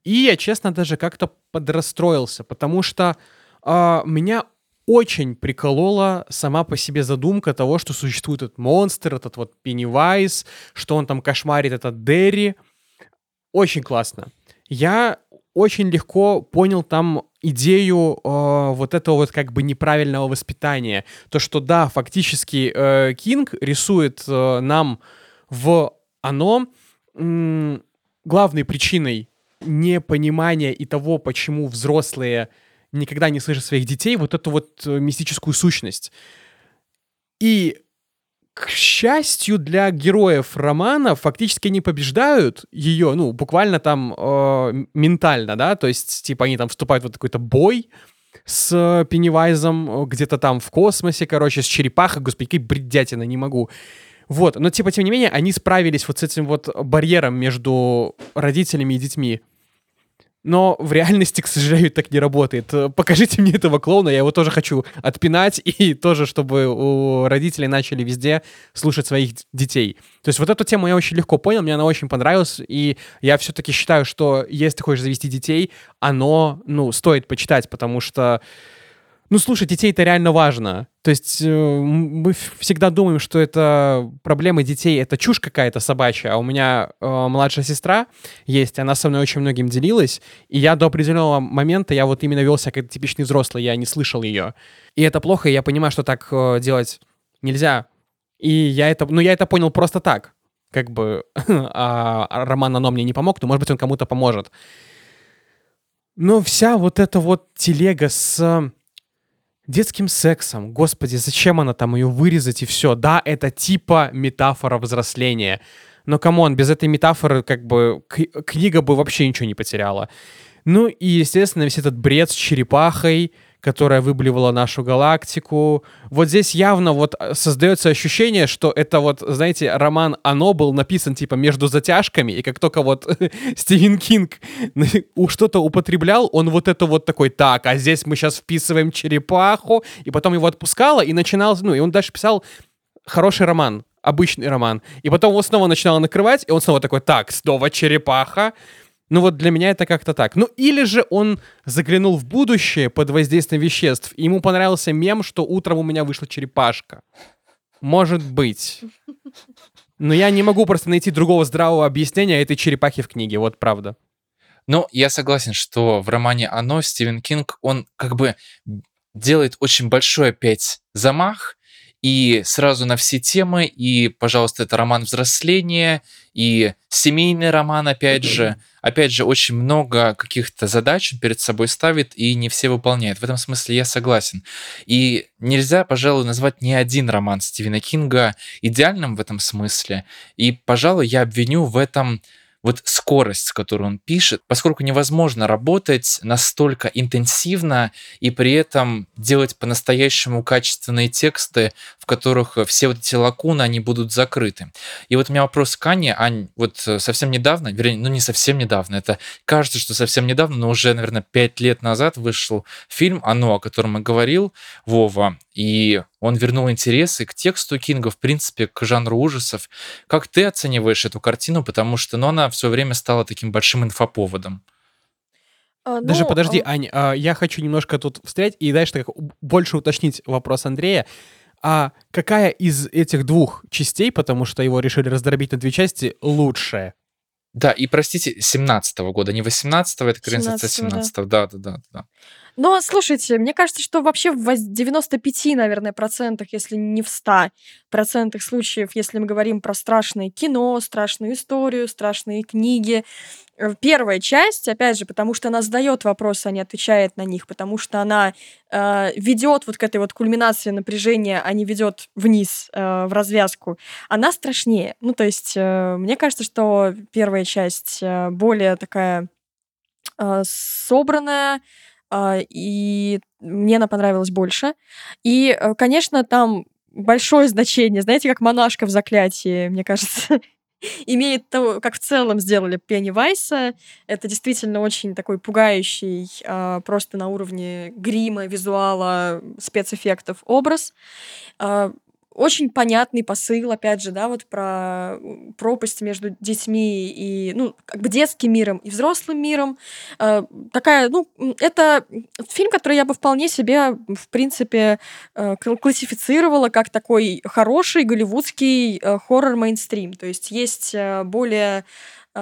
S3: и я, честно, даже как-то подрастроился, потому что э, меня очень приколола сама по себе задумка того, что существует этот монстр, этот вот Пеннивайз, что он там кошмарит этот Дерри. Очень классно. Я очень легко понял там идею э, вот этого вот как бы неправильного воспитания. То, что да, фактически э, Кинг рисует э, нам в оно главной причиной непонимания и того, почему взрослые никогда не слышат своих детей, вот эту вот э, мистическую сущность. И к счастью для героев романа, фактически они побеждают ее, ну, буквально там э, ментально, да, то есть, типа, они там вступают в вот какой-то бой с Пеннивайзом э, где-то там в космосе, короче, с черепахой, господи, какая бредятина, не могу. Вот, но типа, тем не менее, они справились вот с этим вот барьером между родителями и детьми. Но в реальности, к сожалению, так не работает. Покажите мне этого клоуна, я его тоже хочу отпинать, и тоже, чтобы у родителей начали везде слушать своих детей. То есть вот эту тему я очень легко понял, мне она очень понравилась, и я все-таки считаю, что если ты хочешь завести детей, оно, ну, стоит почитать, потому что ну, слушай, детей это реально важно. То есть э, мы всегда думаем, что это проблемы детей, это чушь какая-то собачья. А у меня э, младшая сестра есть, она со мной очень многим делилась, и я до определенного момента, я вот именно вел себя как типичный взрослый, я не слышал ее. И это плохо, и я понимаю, что так э, делать нельзя. И я это, ну, я это понял просто так. Как бы а, роман «Оно» мне не помог, но, может быть, он кому-то поможет. Но вся вот эта вот телега с детским сексом. Господи, зачем она там ее вырезать и все? Да, это типа метафора взросления. Но, come on, без этой метафоры как бы книга бы вообще ничего не потеряла. Ну и, естественно, весь этот бред с черепахой, которая выблевала нашу галактику. Вот здесь явно вот э, создается ощущение, что это вот, знаете, роман «Оно» был написан типа между затяжками, и как только вот Стивен Кинг что-то употреблял, он вот это вот такой, так, а здесь мы сейчас вписываем черепаху, и потом его отпускало, и начинал, ну, и он дальше писал хороший роман, обычный роман. И потом его снова начинало накрывать, и он снова такой, так, снова черепаха, ну вот для меня это как-то так. Ну или же он заглянул в будущее под воздействием веществ, и ему понравился мем, что утром у меня вышла черепашка. Может быть. Но я не могу просто найти другого здравого объяснения этой черепахи в книге, вот правда.
S1: Ну, я согласен, что в романе «Оно» Стивен Кинг, он как бы делает очень большой опять замах, и сразу на все темы, и, пожалуйста, это роман взросления, и семейный роман, опять же. Опять же, очень много каких-то задач он перед собой ставит и не все выполняет. В этом смысле я согласен. И нельзя, пожалуй, назвать ни один роман Стивена Кинга идеальным в этом смысле. И, пожалуй, я обвиню в этом вот скорость, с которой он пишет, поскольку невозможно работать настолько интенсивно и при этом делать по-настоящему качественные тексты, в которых все вот эти лакуны, они будут закрыты. И вот у меня вопрос к Ане. Ань, вот совсем недавно, вернее, ну не совсем недавно, это кажется, что совсем недавно, но уже, наверное, пять лет назад вышел фильм «Оно», о котором я говорил, Вова. И он вернул интересы к тексту Кинга, в принципе, к жанру ужасов. Как ты оцениваешь эту картину? Потому что ну, она все время стала таким большим инфоповодом.
S2: А,
S3: Даже
S2: ну,
S3: подожди,
S2: а,
S3: Ань, а, я хочу немножко тут встрять и дальше так больше уточнить вопрос Андрея. А какая из этих двух частей, потому что его решили раздробить на две части, лучшая?
S1: Да, и простите, 17 года, не 18-го, это экранизация
S2: 17-го,
S1: 17-го. Да, да, да, да.
S2: Но слушайте, мне кажется, что вообще в воз- 95, наверное, процентах, если не в 100 процентах случаев, если мы говорим про страшное кино, страшную историю, страшные книги, э, первая часть, опять же, потому что она задает вопросы, а не отвечает на них, потому что она э, ведет вот к этой вот кульминации напряжения, а не ведет вниз э, в развязку, она страшнее. Ну, то есть, э, мне кажется, что первая часть э, более такая э, собранная, и мне она понравилась больше. И, э, конечно, там большое значение, знаете, как монашка в заклятии, мне кажется, имеет то, как в целом сделали Пеннивайса. Это действительно очень такой пугающий, а, просто на уровне грима, визуала, спецэффектов образ. Очень понятный посыл, опять же, да, вот про м, пропасть между детьми и, ну, как бы детским миром и взрослым миром. А, Такая, ну, это фильм, который я бы вполне себе, в принципе, э, кл- классифицировала как такой хороший голливудский э, хоррор-мейнстрим. То есть есть э, более э,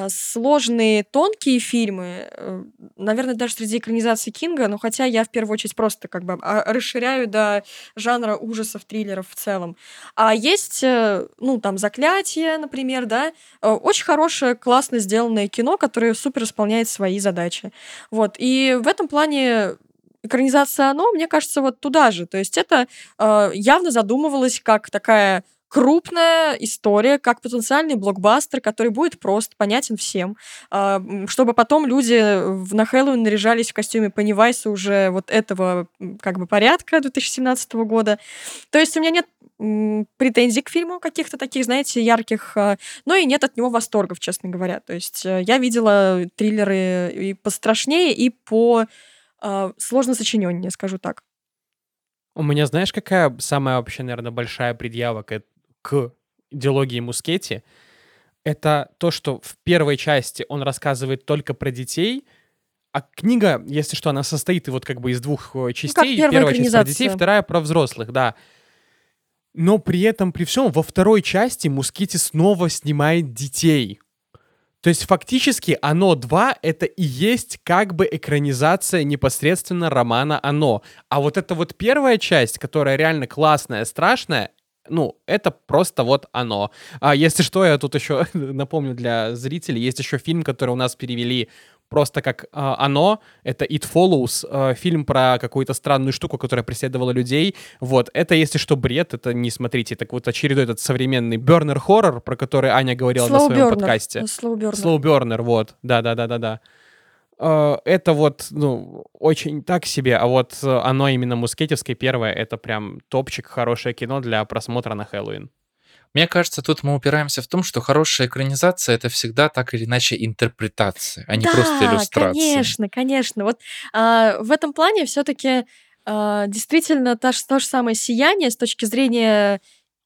S2: сложные, тонкие фильмы, э, наверное, даже среди экранизаций Кинга, но хотя я в первую очередь просто как бы а, расширяю до жанра ужасов, триллеров в целом. А есть, э, ну, там, «Заклятие», например, да, э, очень хорошее, классно сделанное кино, которое супер исполняет свои задачи. Вот, и в этом плане экранизация «Оно», мне кажется, вот туда же. То есть это э, явно задумывалось как такая крупная история, как потенциальный блокбастер, который будет прост, понятен всем, а, чтобы потом люди в- на Хэллоуин наряжались в костюме Пеннивайса уже вот этого как бы порядка 2017 года. То есть у меня нет претензий к фильму каких-то таких, знаете, ярких, а, но и нет от него восторгов, честно говоря. То есть э, я видела триллеры и пострашнее, и по а, сложно сочиненнее, скажу так.
S3: У меня, знаешь, какая самая вообще, наверное, большая предъява к, к идеологии Мускетти? Это то, что в первой части он рассказывает только про детей, а книга, если что, она состоит и вот как бы из двух э, частей.
S2: первая
S3: Первая часть про детей, вторая про взрослых, да. Но при этом, при всем, во второй части Мускетти снова снимает детей. То есть фактически «Оно 2» — это и есть как бы экранизация непосредственно романа «Оно». А вот эта вот первая часть, которая реально классная, страшная, ну, это просто вот оно. А если что, я тут еще напомню для зрителей, есть еще фильм, который у нас перевели просто как а, оно. Это It Follows, а, фильм про какую-то странную штуку, которая преследовала людей. Вот, это, если что, бред, это не смотрите. Так вот очередной этот современный бернер-хоррор, про который Аня говорила на своем
S2: Слоубернер.
S3: подкасте.
S2: Слоубернер.
S3: Слоубернер, вот, да-да-да-да-да. Э, Это вот, ну, очень так себе, а вот э, оно именно мускетевское первое, это прям топчик, хорошее кино для просмотра на Хэллоуин.
S1: Мне кажется, тут мы упираемся в том, что хорошая экранизация это всегда так или иначе интерпретация, а не просто иллюстрация.
S2: конечно, конечно. Вот а, в этом плане все-таки действительно та ж- то же самое сияние с точки зрения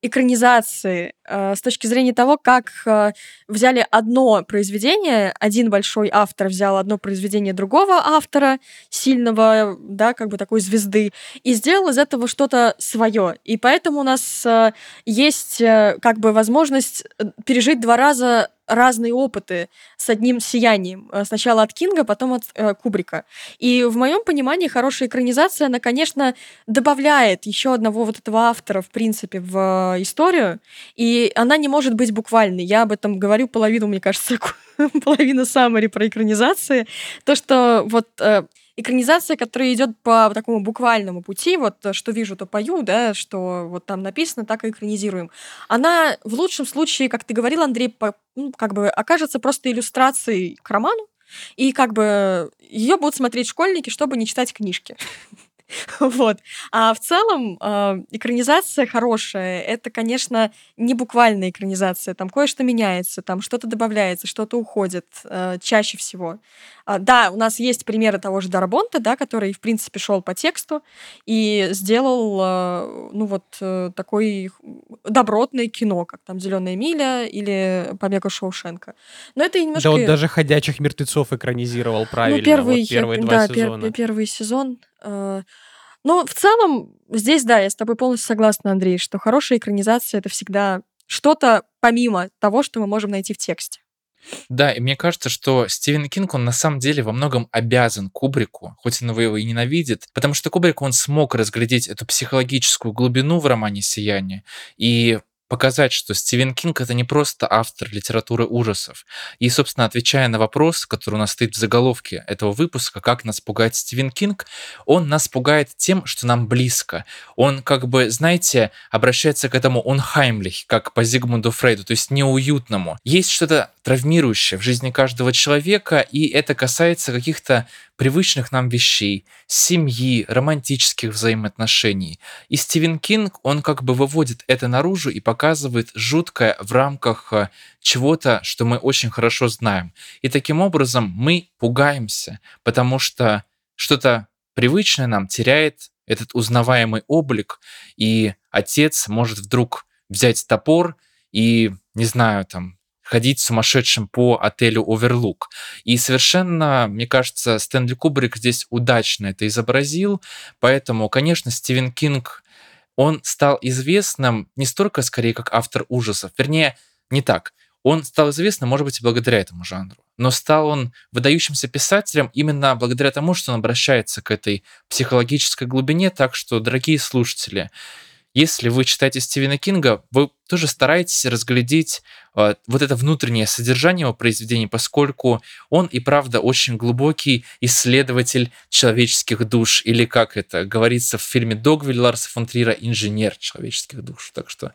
S2: экранизации, а, с точки зрения того, как а, взяли одно произведение, один большой автор взял одно произведение другого автора, сильного, да, как бы такой звезды, и сделал из этого что-то свое. И поэтому у нас а, есть э, как бы возможность э, пережить два раза разные опыты с одним сиянием. Э, Сначала от Кинга, потом от э, Кубрика. И в моем понимании хорошая экранизация, она, конечно, добавляет еще одного вот этого автора, в принципе, в э, историю, и она не может быть буквальной. Я об этом говорю половину, мне кажется, половина саммари про экранизации. То, что вот э, экранизация, которая идет по такому буквальному пути, вот э, что вижу, то пою, да, что вот там написано, так и экранизируем. Она в лучшем случае, как ты говорил, Андрей, по- ну, как бы окажется просто иллюстрацией к роману, и как бы ее будут смотреть школьники, чтобы не читать книжки. Вот. А в целом э, экранизация хорошая. Это, конечно, не буквальная экранизация. Там кое-что меняется, там что-то добавляется, что-то уходит э, чаще всего. А, да, у нас есть примеры того же Дарабонта, да, который, в принципе, шел по тексту и сделал, э, ну вот, э, такой добротное кино, как там «Зеленая миля» или «Побег из Шоушенка». Но это немножко...
S3: Да, вот даже «Ходячих мертвецов» экранизировал правильно.
S2: Ну, первый,
S3: вот первые
S2: да,
S3: два
S2: пер-
S3: сезона.
S2: первый сезон. э, но в целом, здесь, да, я с тобой полностью согласна, Андрей, что хорошая экранизация — это всегда что-то помимо того, что мы можем найти в тексте.
S1: Да, и мне кажется, что Стивен Кинг, он на самом деле во многом обязан Кубрику, хоть он его и ненавидит, потому что Кубрик, он смог разглядеть эту психологическую глубину в романе «Сияние» и показать, что Стивен Кинг это не просто автор литературы ужасов. И, собственно, отвечая на вопрос, который у нас стоит в заголовке этого выпуска, как нас пугает Стивен Кинг, он нас пугает тем, что нам близко. Он как бы, знаете, обращается к этому он хаймлих, как по Зигмунду Фрейду, то есть неуютному. Есть что-то травмирующее в жизни каждого человека, и это касается каких-то привычных нам вещей, семьи, романтических взаимоотношений. И Стивен Кинг, он как бы выводит это наружу и показывает жуткое в рамках э, чего-то, что мы очень хорошо знаем. И таким образом мы пугаемся, потому что что-то привычное нам теряет этот узнаваемый облик, и отец может вдруг взять топор и, не знаю, там, ходить сумасшедшим по отелю Оверлук. И совершенно, мне кажется, Стэнли Кубрик здесь удачно это изобразил, поэтому, конечно, Стивен Кинг, он стал известным не столько, скорее, как автор ужасов, вернее, не так. Он стал известным, может быть, благодаря этому жанру. Но стал он выдающимся писателем именно благодаря тому, что он обращается к этой психологической глубине. Так что, дорогие слушатели, если вы читаете Стивена Кинга, вы тоже стараетесь разглядеть э, вот это внутреннее содержание его произведений, поскольку он и правда очень глубокий исследователь человеческих душ, или как это говорится в фильме Догвиль Ларса фон Трира, инженер человеческих душ. Так что,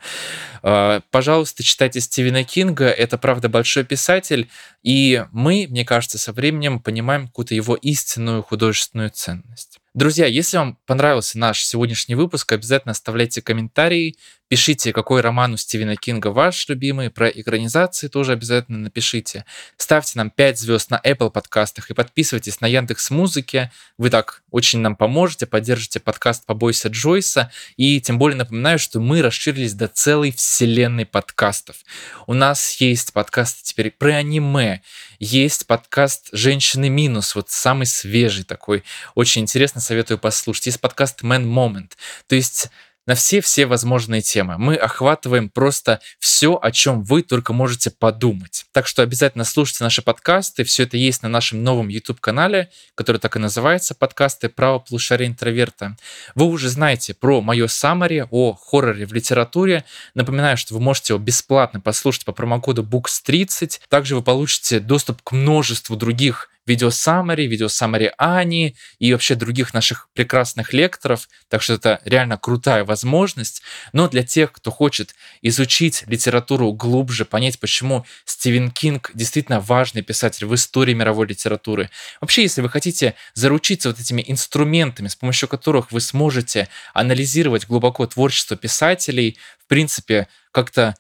S1: э, пожалуйста, читайте Стивена Кинга, это правда большой писатель, и мы, мне кажется, со временем понимаем какую-то его истинную художественную ценность. Друзья, если вам понравился наш сегодняшний выпуск, обязательно оставляйте комментарии, пишите, какой роман у Стивена Кинга ваш любимый, про экранизации тоже обязательно напишите. Ставьте нам 5 звезд на Apple подкастах и подписывайтесь на Яндекс Музыке. Вы так очень нам поможете, поддержите подкаст «Побойся Джойса». И тем более напоминаю, что мы расширились до целой вселенной подкастов. У нас есть подкасты теперь про аниме, есть подкаст «Женщины минус», вот самый свежий такой, очень интересно, советую послушать. Есть подкаст «Man Moment». То есть на все-все возможные темы. Мы охватываем просто все, о чем вы только можете подумать. Так что обязательно слушайте наши подкасты. Все это есть на нашем новом YouTube-канале, который так и называется «Подкасты правополушария интроверта». Вы уже знаете про мое саммари о хорроре в литературе. Напоминаю, что вы можете его бесплатно послушать по промокоду BOOKS30. Также вы получите доступ к множеству других видео саммари, видео саммари Ани и вообще других наших прекрасных лекторов. Так что это реально крутая возможность. Но для тех, кто хочет изучить литературу глубже, понять, почему Стивен Кинг действительно важный писатель в истории мировой литературы. Вообще, если вы хотите заручиться вот этими инструментами, с помощью которых вы сможете анализировать глубоко творчество писателей, в принципе, как-то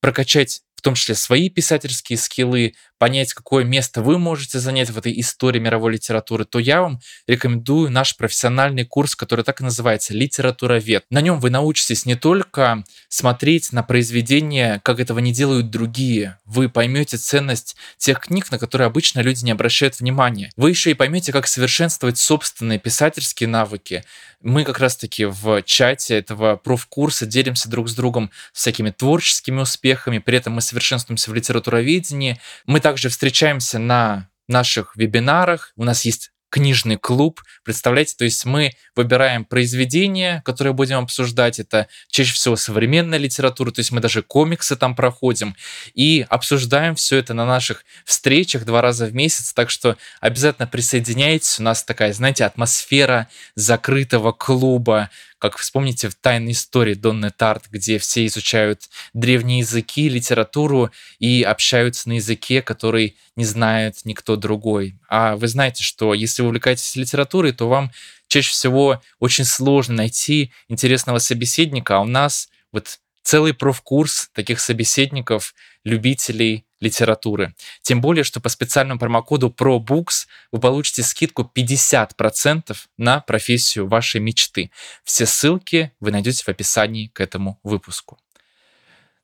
S1: прокачать в том числе свои писательские скиллы, понять, какое место вы можете занять в этой истории мировой литературы, то я вам рекомендую наш профессиональный курс, который так и называется «Литературовед». На нем вы научитесь не только смотреть на произведения, как этого не делают другие, вы поймете ценность тех книг, на которые обычно люди не обращают внимания. Вы еще и поймете, как совершенствовать собственные писательские навыки. Мы как раз-таки в чате этого профкурса делимся друг с другом всякими творческими успехами, при этом мы совершенствуемся в литературоведении. Мы также также встречаемся на наших вебинарах. У нас есть книжный клуб. Представляете, то есть мы выбираем произведения, которые будем обсуждать. Это чаще всего современная литература, то есть мы даже комиксы там проходим и обсуждаем все это на наших встречах два раза в месяц. Так что обязательно присоединяйтесь. У нас такая, знаете, атмосфера закрытого клуба, как вспомните в «Тайной истории» Донны Тарт, где все изучают древние языки, литературу и общаются на языке, который не знает никто другой. А вы знаете, что если вы увлекаетесь литературой, то вам чаще всего очень сложно найти интересного собеседника, а у нас вот целый профкурс таких собеседников, любителей литературы. Тем более, что по специальному промокоду ProBooks вы получите скидку 50% на профессию вашей мечты. Все ссылки вы найдете в описании к этому выпуску.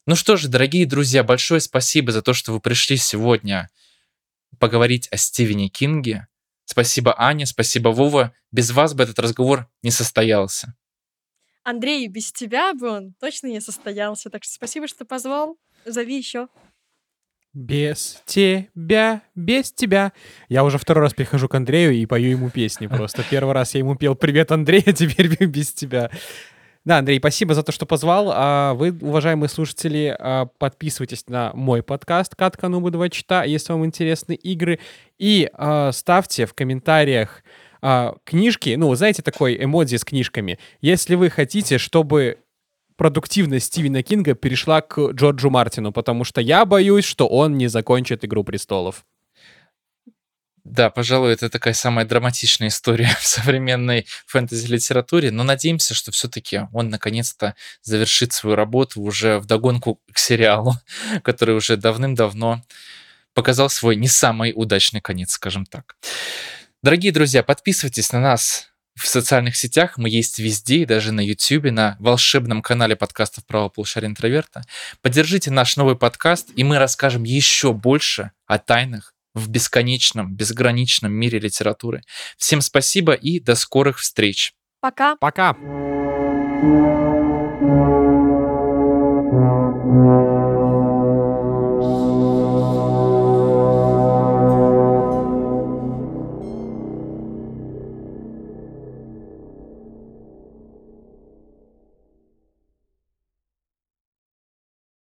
S1: Ну что же, дорогие друзья, большое спасибо за то, что вы пришли сегодня поговорить о Стивене Кинге. Спасибо, Аня, спасибо, Вова. Без вас бы этот разговор не состоялся.
S2: Андрей, без тебя бы он точно не состоялся. Так что спасибо, что позвал. Зови еще.
S3: Без тебя, без тебя. Я уже второй раз прихожу к Андрею и пою ему песни просто. Первый раз я ему пел «Привет, Андрей», а теперь без тебя. Да, Андрей, спасибо за то, что позвал. А вы, уважаемые слушатели, а, подписывайтесь на мой подкаст «Катка Нубы 2 чита», если вам интересны игры. И а, ставьте в комментариях книжки, ну, знаете, такой эмодзи с книжками. Если вы хотите, чтобы продуктивность Стивена Кинга перешла к Джорджу Мартину, потому что я боюсь, что он не закончит «Игру престолов».
S1: Да, пожалуй, это такая самая драматичная история в современной фэнтези-литературе, но надеемся, что все-таки он наконец-то завершит свою работу уже в догонку к сериалу, который уже давным-давно показал свой не самый удачный конец, скажем так. Дорогие друзья, подписывайтесь на нас в социальных сетях, мы есть везде, даже на YouTube, на волшебном канале подкастов «Право полушария интроверта». Поддержите наш новый подкаст, и мы расскажем еще больше о тайнах в бесконечном, безграничном мире литературы. Всем спасибо и до скорых встреч.
S2: Пока.
S3: Пока.